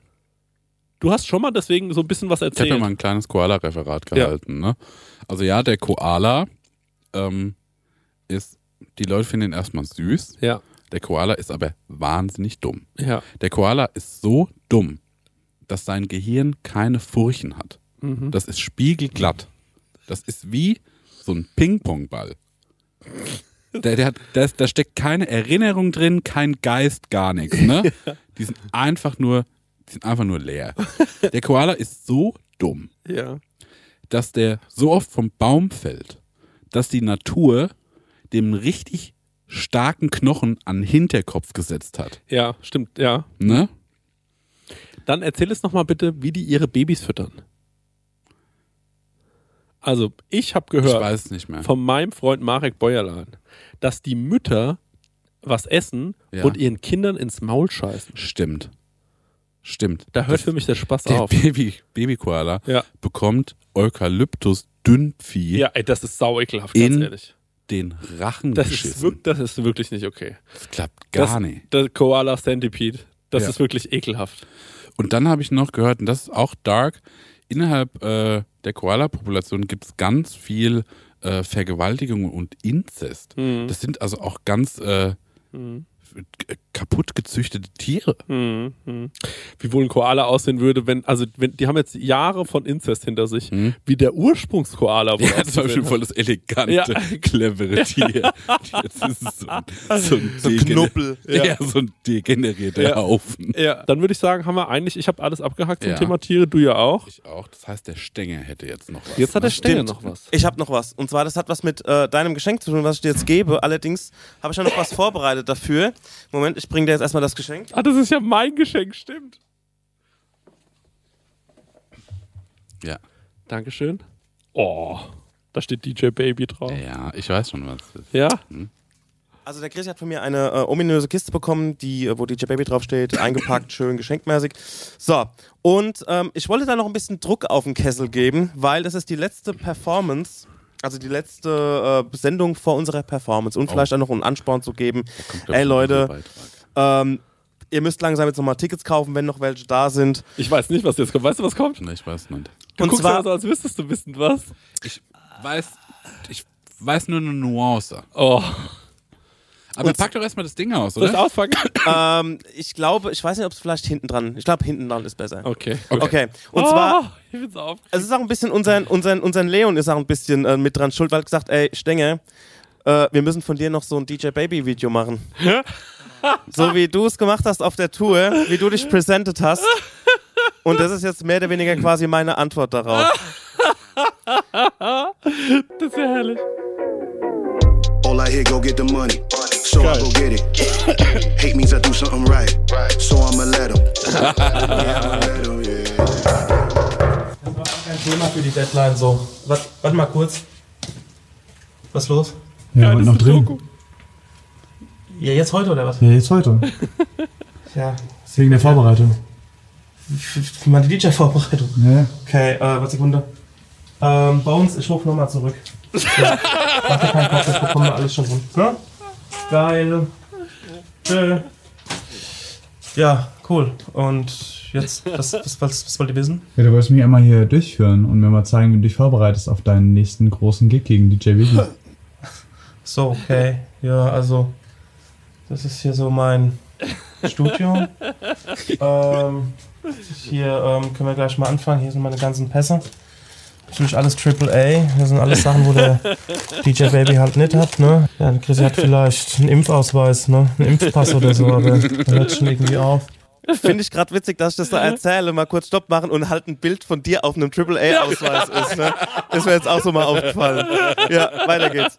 Du hast schon mal deswegen so ein bisschen was Ich habe erzählt. ja mal ein kleines Koala-Referat gehalten. Ne? Also ja, der Koala ähm, ist, die Leute finden ihn erstmal süß. ja, Der Koala ist aber wahnsinnig dumm. ja. Der Koala ist so dumm, dass sein Gehirn keine Furchen hat. Mhm. Das ist spiegelglatt. Das ist wie so ein Ping-Pong-Ball. Der, der hat, da, steckt keine Erinnerung drin, kein Geist, gar nichts. Ne? [LAUGHS] Die sind einfach nur, die sind einfach nur leer. Der Koala ist so dumm, ja. dass der so oft vom Baum fällt, dass die Natur dem richtig starken Knochen an den Hinterkopf gesetzt hat. Ja, stimmt, ja. Ne? Dann erzähl es nochmal bitte, wie die ihre Babys füttern. Also, ich habe Ich gehört weiß es nicht mehr. von meinem Freund Marek Bäuerlein, dass die Mütter was essen Ja. und ihren Kindern ins Maul scheißen. Stimmt. Stimmt. Da hört Das- für mich der Spaß der auf. Baby, Baby-Koala Ja. bekommt Eukalyptus-Dünnvieh Ja, ey, das ist sau ekelhaft, ganz ehrlich. Den Rachen Das ist, geschissen. wirk- das ist wirklich nicht okay. das klappt gar das, nicht. Der Koala Centipede, das Ja. ist wirklich ekelhaft. Und dann habe ich noch gehört, und das ist auch dark, innerhalb äh, der Koala-Population gibt es ganz viel äh, Vergewaltigung und Inzest. Mhm. Das sind also auch ganz äh, Mhm. Kaputt gezüchtete Tiere. Mhm. Mhm. Wie wohl ein Koala aussehen würde, wenn, also wenn, die haben jetzt Jahre von Inzest hinter sich, Mhm. wie der Ursprungskoala wohl Ja, das war bestimmt voll das elegante, Ja. clevere Tier. Jetzt ist es so ein, so ein, So ein degener- Knuppel. Ja. Ja. so ein degenerierter Ja. Haufen. Ja, dann würde ich sagen, haben wir eigentlich, ich habe alles abgehakt zum Ja. Thema Tiere, du ja auch. Ich auch. Das heißt, der Stenger hätte jetzt noch was. Jetzt hat der ne? Stenger Stimmt. noch was. Ich habe noch was. Und zwar, das hat was mit äh, deinem Geschenk zu tun, was ich dir jetzt gebe. Allerdings habe ich ja noch was vorbereitet dafür. Moment, ich bringe dir jetzt erstmal das Geschenk. Ah, das ist ja mein Geschenk, stimmt. Ja. Dankeschön. Oh, da steht DJ Baby drauf. ja, ich weiß schon, was das ist. Ja? Also der Chris hat von mir eine äh, ominöse Kiste bekommen, die, äh, wo DJ Baby draufsteht, [LAUGHS] eingepackt, schön geschenkmäßig. So, und ähm, ich wollte da noch ein bisschen Druck auf den Kessel geben, weil das ist die letzte Performance, also die letzte äh, Sendung vor unserer Performance und Oh. vielleicht auch noch einen Ansporn zu geben. Ey Leute, ähm, ihr müsst langsam jetzt nochmal Tickets kaufen, wenn noch welche da sind. Ich weiß nicht, was jetzt kommt. Weißt du, was kommt? Ne, ich weiß nicht. Du Und guckst zwar- ja so, als wüsstest du wissen was. Ich weiß, ich weiß nur eine Nuance. Oh, Aber pack doch erstmal das Ding aus, soll ich oder? [COUGHS] ähm, ich glaube, ich weiß nicht, ob es vielleicht hinten dran, ich glaube hinten dran ist besser. Okay. Okay, und oh, zwar... ich bin so. Es ist auch ein bisschen unseren, unseren, unseren Leon ist auch ein bisschen äh, mit dran schuld, weil er gesagt, ey, Stenger, äh, wir müssen von dir noch so ein DJ Baby Video machen. so wie du es gemacht hast auf der Tour, wie du dich presented hast. Und das ist jetzt mehr oder weniger quasi meine Antwort darauf. [LAUGHS] Das ist ja herrlich. All I hear, go get the money. So I go get it. [COUGHS] Hate means I do something right. So I'ma let him. [LAUGHS] yeah, I'ma let him, yeah. Das war kein Thema für die Deadline so. Warte, warte mal kurz. Was ist los? Ja, das und noch drin. Doku. Ja, jetzt heute oder was? Ja, jetzt heute. [LAUGHS] Ja, Wegen der Vorbereitung. für meine DJ-Vorbereitung. Ja, ja. Okay, äh, warte Sekunde. Ähm, Bones, ich rufe nochmal zurück. [LAUGHS] Ja. Mach dir keinen Kopf, das bekommen wir alles schon hin. Ne? Geil. Tschö. Ja, cool. Und jetzt, was, was, was, was wollt ihr wissen? Ja, du wolltest mich einmal hier durchführen und mir mal zeigen, wie du dich vorbereitest auf deinen nächsten großen Gig gegen DJ Vivi. [LAUGHS] So, okay. Ja, also, das ist hier so mein Studio. [LAUGHS] ähm, hier ähm, können wir gleich mal anfangen. Hier sind meine ganzen Pässe. Natürlich alles Triple A. Das sind alles Sachen, wo der [LAUGHS] DJ Baby halt nicht hat, ne? Ja, der Chrissy hat vielleicht einen Impfausweis, ne? Einen Impfpass oder so, aber [LAUGHS] da hört schon irgendwie auf. Finde ich gerade witzig, dass ich das da erzähle. Mal kurz Stopp machen und halt ein Bild von dir auf einem AAA-Ausweis ist. Ne? Das wäre jetzt auch so mal aufgefallen. Ja, weiter geht's.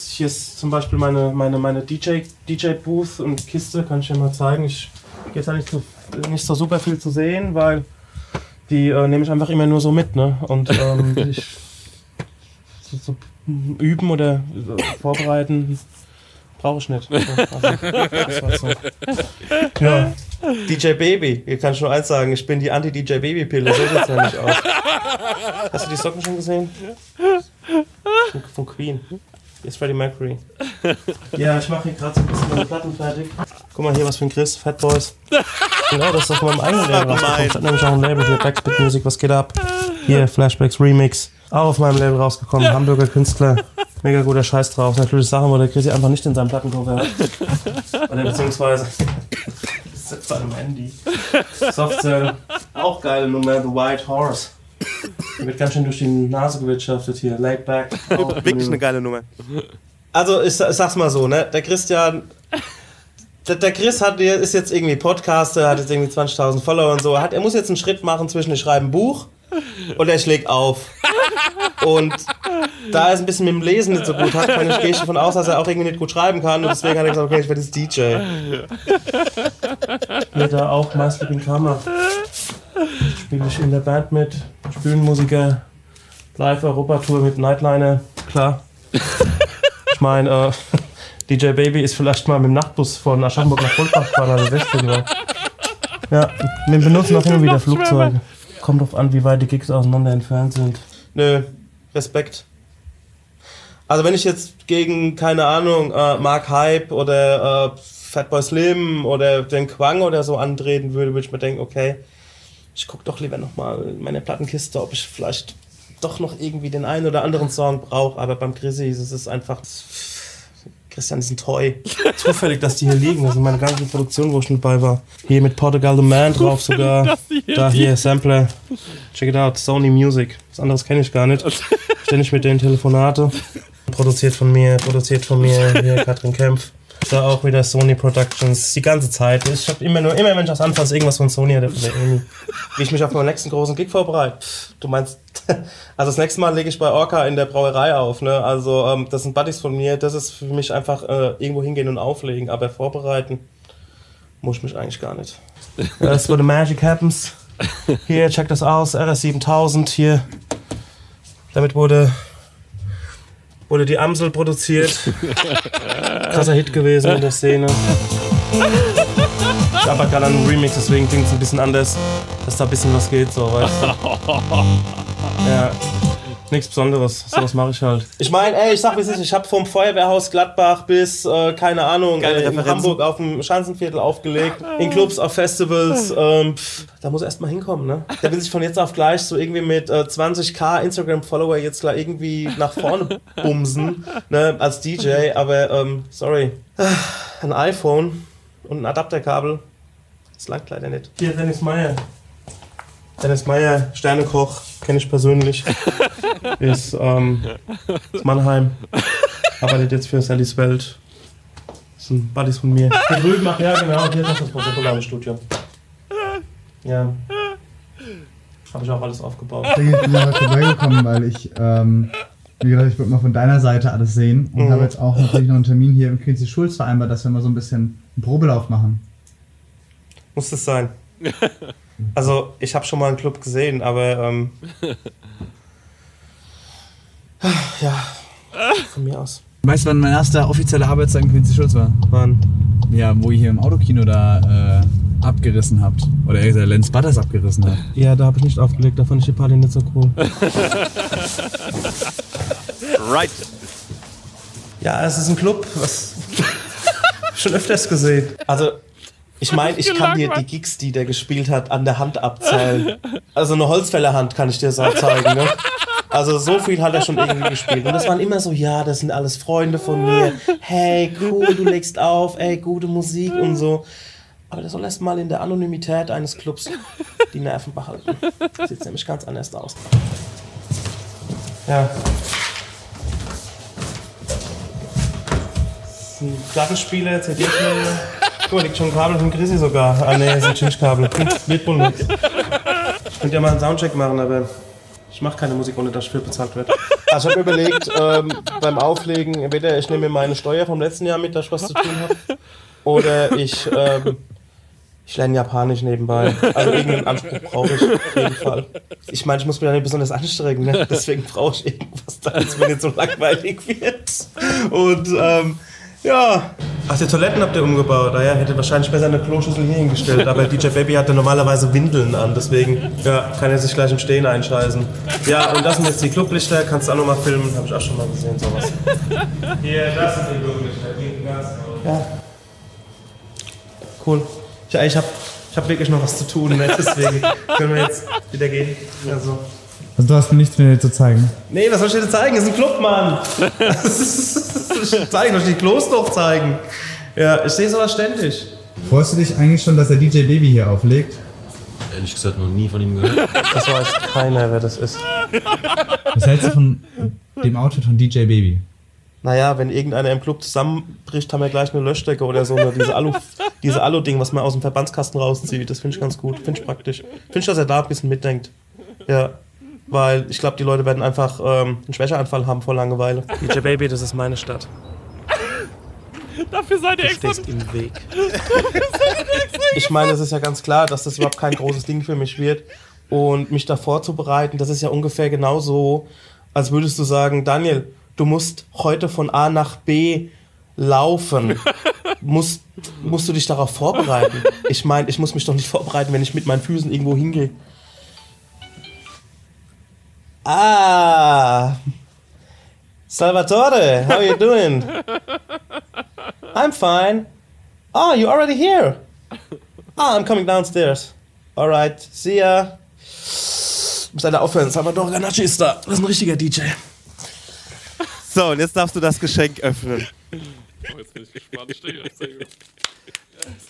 Hier ist zum Beispiel meine, meine, meine DJ, DJ Booth und Kiste, kann ich dir mal zeigen. Ich gehe da nicht so, nicht so super viel zu sehen, weil die äh, nehme ich einfach immer nur so mit. Ne? Und [LAUGHS] ähm, ich so, so üben oder äh, vorbereiten brauche ich nicht. Also, so. Ja. DJ Baby, ich kann schon eins sagen, ich bin die Anti-DJ Baby-Pille, so sieht's nämlich aus. Hast du die Socken schon gesehen? Von, von Queen. Hier ist Freddie Mercury. [LAUGHS] Ja, ich mache hier gerade so ein bisschen meine Platten fertig. Guck mal hier, was für ein Chris, Fat Boys. Genau, das ist auf meinem eigenen Label rausgekommen. Ich hab nämlich auch ein Label hier, Backspit Music, was geht ab? Hier, Flashbacks Remix. Auch auf meinem Label rausgekommen, Hamburger Künstler. Mega guter Scheiß drauf. Natürlich Sachen, wo der Chrissy einfach nicht in seinem Plattencover hat. Oder beziehungsweise [LAUGHS] sitzt seinem Handy. Softcell, auch geile Nummer, The White Horse. Wird ganz schön durch die Nase gewirtschaftet hier. Laid back. [LAUGHS] Wirklich eine geile Nummer. also ich, ich sag's mal so, ne? Der Christian, der, Chris hat, ist jetzt irgendwie Podcaster, hat jetzt irgendwie 20.000 Follower und so. Er Hat, er muss jetzt einen Schritt machen zwischen ich schreibe ein Buch und er schlägt auf. Und da er es ein bisschen mit dem Lesen nicht so gut hat, kann ich, gehe ich davon aus, dass er auch irgendwie nicht gut schreiben kann. Und deswegen hat er gesagt, okay, ich werde jetzt DJ. Spiele da auch Sleeping Karma. Spiele ich in der Band mit, Bühnenmusiker, Live-Europa-Tour mit Nightliner, klar. Ich meine, äh, [LAUGHS] DJ Baby ist vielleicht mal mit dem Nachtbus von Aschaffenburg nach Goldbach gefahren, also Western war. Ja, wir benutzen auch immer wieder Flugzeuge. Kommt drauf an, wie weit die Gigs auseinander entfernt sind. Nö, Respekt. Also wenn ich jetzt gegen, keine Ahnung, äh, Mark Hype oder äh, Fatboy Slim oder den Quang oder so antreten würde, würde ich mir denken, okay, ich guck doch lieber nochmal in meine Plattenkiste, ob ich vielleicht doch noch irgendwie den einen oder anderen Song brauche. Aber beim Chrissy ist es einfach. Christian ist ein Toy. [LAUGHS] Zufällig, dass die hier liegen. Das sind meine ganzen Produktionen, wo ich mit bei war. Hier mit Portugal the Man drauf sogar. Da hier, Sampler. Check it out, Sony Music. Was anderes kenne ich gar nicht. [LAUGHS] Ständig mit denen Telefonate. Produziert von mir, produziert von mir. Hier, Katrin Kempf. Da auch wieder Sony Productions. Die ganze Zeit. Ich habe immer nur, immer wenn ich was anfasse, irgendwas von Sony oder von der Amy. Wie ich mich auf meinen nächsten großen Gig vorbereite. Du meinst, [LAUGHS] also das nächste Mal lege ich bei Orca in der Brauerei auf. Ne? Also ähm, das sind Buddies von mir. Das ist für mich einfach äh, irgendwo hingehen und auflegen. Aber vorbereiten muss ich mich eigentlich gar nicht. [LAUGHS] That's where the magic happens. Hier, check das aus. RS7000 hier. Damit wurde, wurde die Amsel produziert. [LAUGHS] Krasser Hit gewesen in der Szene. [LAUGHS] Ich arbeite gerade an einem Remix, deswegen klingt es ein bisschen anders, dass da ein bisschen was geht, so, weißt du. [LAUGHS] Ja. Nichts Besonderes, sowas mache ich halt. Ich meine, ey, ich sag wie es ist, ich habe vom Feuerwehrhaus Gladbach bis, äh, keine Ahnung, Geile äh, in. Hamburg auf dem Schanzenviertel aufgelegt, in Clubs, auf Festivals. Ähm, pff, da muss er erst mal hinkommen, ne? Der will sich von jetzt auf gleich so irgendwie mit äh, 20k Instagram-Follower jetzt gleich irgendwie nach vorne bumsen, ne, als DJ, aber ähm, sorry. Ein iPhone und ein Adapterkabel, das langt leider nicht. Hier, Dennis Meyer. Dennis Meyer, Sternekoch, kenne ich persönlich. [LAUGHS] ist ähm, aus Mannheim. Arbeitet jetzt für Sallys Welt. Das sind Buddies von mir. Hier drüben, ach ja, genau, hier ist das protokollare Studio. Ja. Habe ich auch alles aufgebaut. Ich bin ja heute vorbeigekommen, weil ich, ähm, wie gesagt, ich wollte mal von deiner Seite alles sehen und Mhm. habe jetzt auch natürlich noch einen Termin hier im Quincy Schulz vereinbart, dass wir mal so ein bisschen einen Probelauf machen. Muss das sein. [LAUGHS] Also, ich habe schon mal einen Club gesehen, aber ähm, [LAUGHS] ja, von mir aus. Weißt du, wann mein erster offizieller Arbeitstag im Quincy Schulz war? Mann. Ja, wo ihr hier im Autokino da äh, abgerissen habt. Oder eher gesagt, Lenz Butters abgerissen hat. Ja, da habe ich nicht aufgelegt, da fand ich die Party nicht so cool. [LAUGHS] Right. Ja, es ist ein Club, was [LAUGHS] schon öfters gesehen. Also, ich meine, [LAUGHS] ich kann dir die Gigs, die der gespielt hat, an der Hand abzählen. Also eine Holzfällerhand kann ich dir so zeigen, ne? Also so viel hat er schon irgendwie gespielt. Und das waren immer so, ja, das sind alles Freunde von mir. Hey, cool, du legst auf, ey, gute Musik und so. Aber der soll erst mal in der Anonymität eines Clubs die Nerven behalten. Sieht nämlich ganz anders aus. Ja. Das ist ein Plattenspieler, CD-Player. Guck liegt schon ein Kabel von Chrissy sogar. Ah ne, ist ein Chinch-Kabel. Wird nicht. Ich könnte ja mal einen Soundcheck machen, aber ich mache keine Musik, ohne dass ich für bezahlt werde. Also ich habe überlegt, ähm, beim Auflegen, entweder ich nehme mir meine Steuer vom letzten Jahr mit, dass ich was zu tun habe, oder ich, ähm, ich lerne Japanisch nebenbei. Also irgendeinen Anspruch brauche ich auf jeden Fall. Ich meine, ich muss mich ja nicht besonders anstrengen, ne? deswegen brauche ich irgendwas, damit es mir nicht so langweilig wird. Und ähm, ja. Ach, die Toiletten habt ihr umgebaut. Naja, hätte wahrscheinlich besser eine Kloschüssel hier hingestellt. Aber DJ Baby hatte normalerweise Windeln an, deswegen ja, kann er sich gleich im Stehen einscheißen. Ja, und das sind jetzt die Clublichter. Kannst du auch noch mal filmen. Habe ich auch schon mal gesehen, sowas. Hier, das sind die Clublichter. Die ganz Ja. Cool. Ja, ich habe ich hab wirklich noch was zu tun, ne? [LAUGHS] deswegen können wir jetzt wieder gehen. Also. Also du hast mir nichts mehr zu zeigen. Nee, was soll ich dir zeigen? Das ist ein Club, Mann. ich [LAUGHS] zeigen, soll ich die Klos noch zeigen? Ja, ich sehe sowas ständig. Freust du dich eigentlich schon, dass der DJ Baby hier auflegt? Ehrlich gesagt noch nie von ihm gehört. Das weiß keiner, wer das ist. Was hältst du von dem Outfit von DJ Baby? Naja, wenn irgendeiner im Club zusammenbricht, haben wir gleich eine Löschdecke oder so. Oder diese Alu, diese Alu-Ding, was man aus dem Verbandskasten rauszieht. Das finde ich ganz gut. Finde ich praktisch. Finde ich, dass er da ein bisschen mitdenkt. Ja. Weil ich glaube, die Leute werden einfach ähm, einen Schwächeanfall haben vor Langeweile. DJ Baby, das ist meine Stadt. Dafür seid ihr Du extra. stehst im Weg. [LAUGHS] Ich meine, es ist ja ganz klar, dass das überhaupt kein großes Ding für mich wird. Und mich da vorzubereiten, das ist ja ungefähr genauso, als würdest du sagen, Daniel, du musst heute von A nach B laufen. musst, musst du dich darauf vorbereiten? Ich meine, ich muss mich doch nicht vorbereiten, wenn ich mit meinen Füßen irgendwo hingehe. Ah, Salvatore, how are you doing? I'm fine. Oh, you're already here. Ah, I'm coming downstairs. Alright, see ya. Muss leider aufhören, Salvador Ganacci ist da. Das ist ein richtiger DJ. So, und jetzt darfst du das Geschenk öffnen. Jetzt bin ich gespannt. Sehr gut.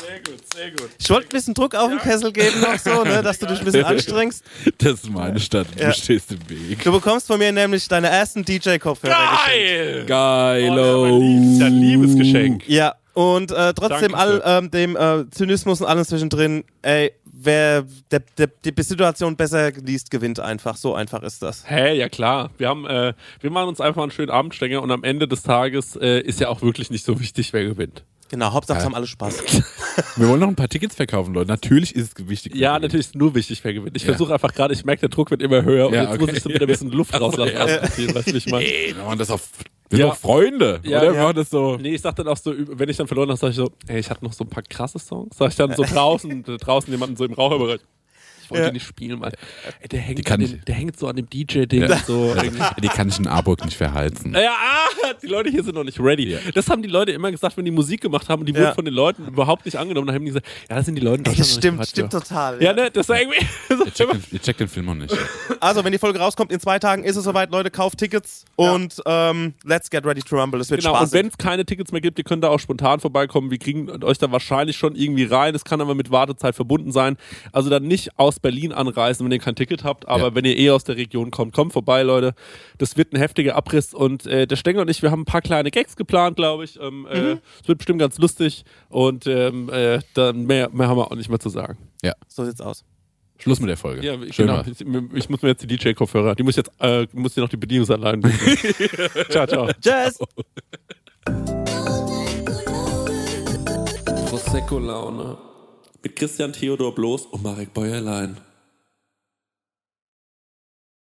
Sehr gut, sehr gut. Ich wollte ein bisschen Druck auf den Kessel geben noch so, ne, dass du dich ein bisschen [LAUGHS] anstrengst. Das ist meine Stadt. Du Ja. stehst im Weg. Du bekommst von mir nämlich deine ersten DJ-Kopfhörer. Geil! Geilo. Oh, das ist ja ein Liebesgeschenk. Ja, und äh, trotzdem all Dankeschön. ähm, dem äh, Zynismus und allem zwischendrin, ey, wer der, der, die Situation besser liest, gewinnt einfach. So einfach ist das. Hä, ja klar. Wir haben, äh, wir machen uns einfach einen schönen Abendstänger und am Ende des Tages äh, ist ja auch wirklich nicht so wichtig, wer gewinnt. Genau, Hauptsache es haben alle Spaß. [LAUGHS] Wir wollen noch ein paar Tickets verkaufen, Leute. Natürlich ist es wichtig. Ja, natürlich ist nur wichtig, wer gewinnt. Ich Ja. versuche einfach gerade, ich merke, der Druck wird immer höher und Ja, jetzt okay. muss ich so wieder ein bisschen Luft [LAUGHS] rauslassen. ja. Weißt du, ich meine? Nee, wir machen das auf. Wir Ja. sind doch Freunde. Ja, oder? Wir ja. machen das so. Nee, ich sag dann auch so, wenn ich dann verloren habe, sag ich so, ey, ich hatte noch so ein paar krasse Songs. Sag ich dann so draußen, [LAUGHS] draußen jemanden so im Raucherbereich. Ich wollte Ja. nicht spielen, Mann. Ey, der, hängt der hängt so an dem DJ-Ding. Ja. So. [LAUGHS] Die kann ich in Arburg nicht verheizen. Ja, ah, die Leute hier sind noch nicht ready. Ja. Das haben die Leute immer gesagt, wenn die Musik gemacht haben und die Ja. wurden von den Leuten überhaupt nicht angenommen. Dann haben die gesagt, ja, das sind die Leute noch nicht stimmt, stimmt total. Ja, ne, das war irgendwie. [LAUGHS] Ihr checkt, den, ihr checkt den Film noch nicht. Also, wenn die Folge rauskommt, in zwei Tagen ist es soweit, Leute, kauft Tickets und ähm, let's get ready to rumble. Es wird Genau, und spaßig. wenn es keine Tickets mehr gibt, ihr könnt da auch spontan vorbeikommen. Wir kriegen euch da wahrscheinlich schon irgendwie rein. Es kann aber mit Wartezeit verbunden sein. Also dann nicht aus Berlin anreisen, wenn ihr kein Ticket habt. Aber Ja. wenn ihr eh aus der Region kommt, kommt vorbei, Leute. Das wird ein heftiger Abriss. Und äh, der Stenger und ich, wir haben ein paar kleine Gags geplant, glaube ich. Ähm, äh, Es wird bestimmt ganz lustig. Und ähm, äh, dann mehr, mehr haben wir auch nicht mehr zu sagen. so sieht's aus. Schluss mit der Folge. Ja, Schön genau. Ich, ich muss mir jetzt die DJ-Kopfhörer, die muss ich jetzt, äh, muss dir noch die Bedienungsanleihen. [LAUGHS] ciao, ciao. Tschüss! Prosecco-Laune. Mit Christian Theodor Bloß und Marek Bäuerlein.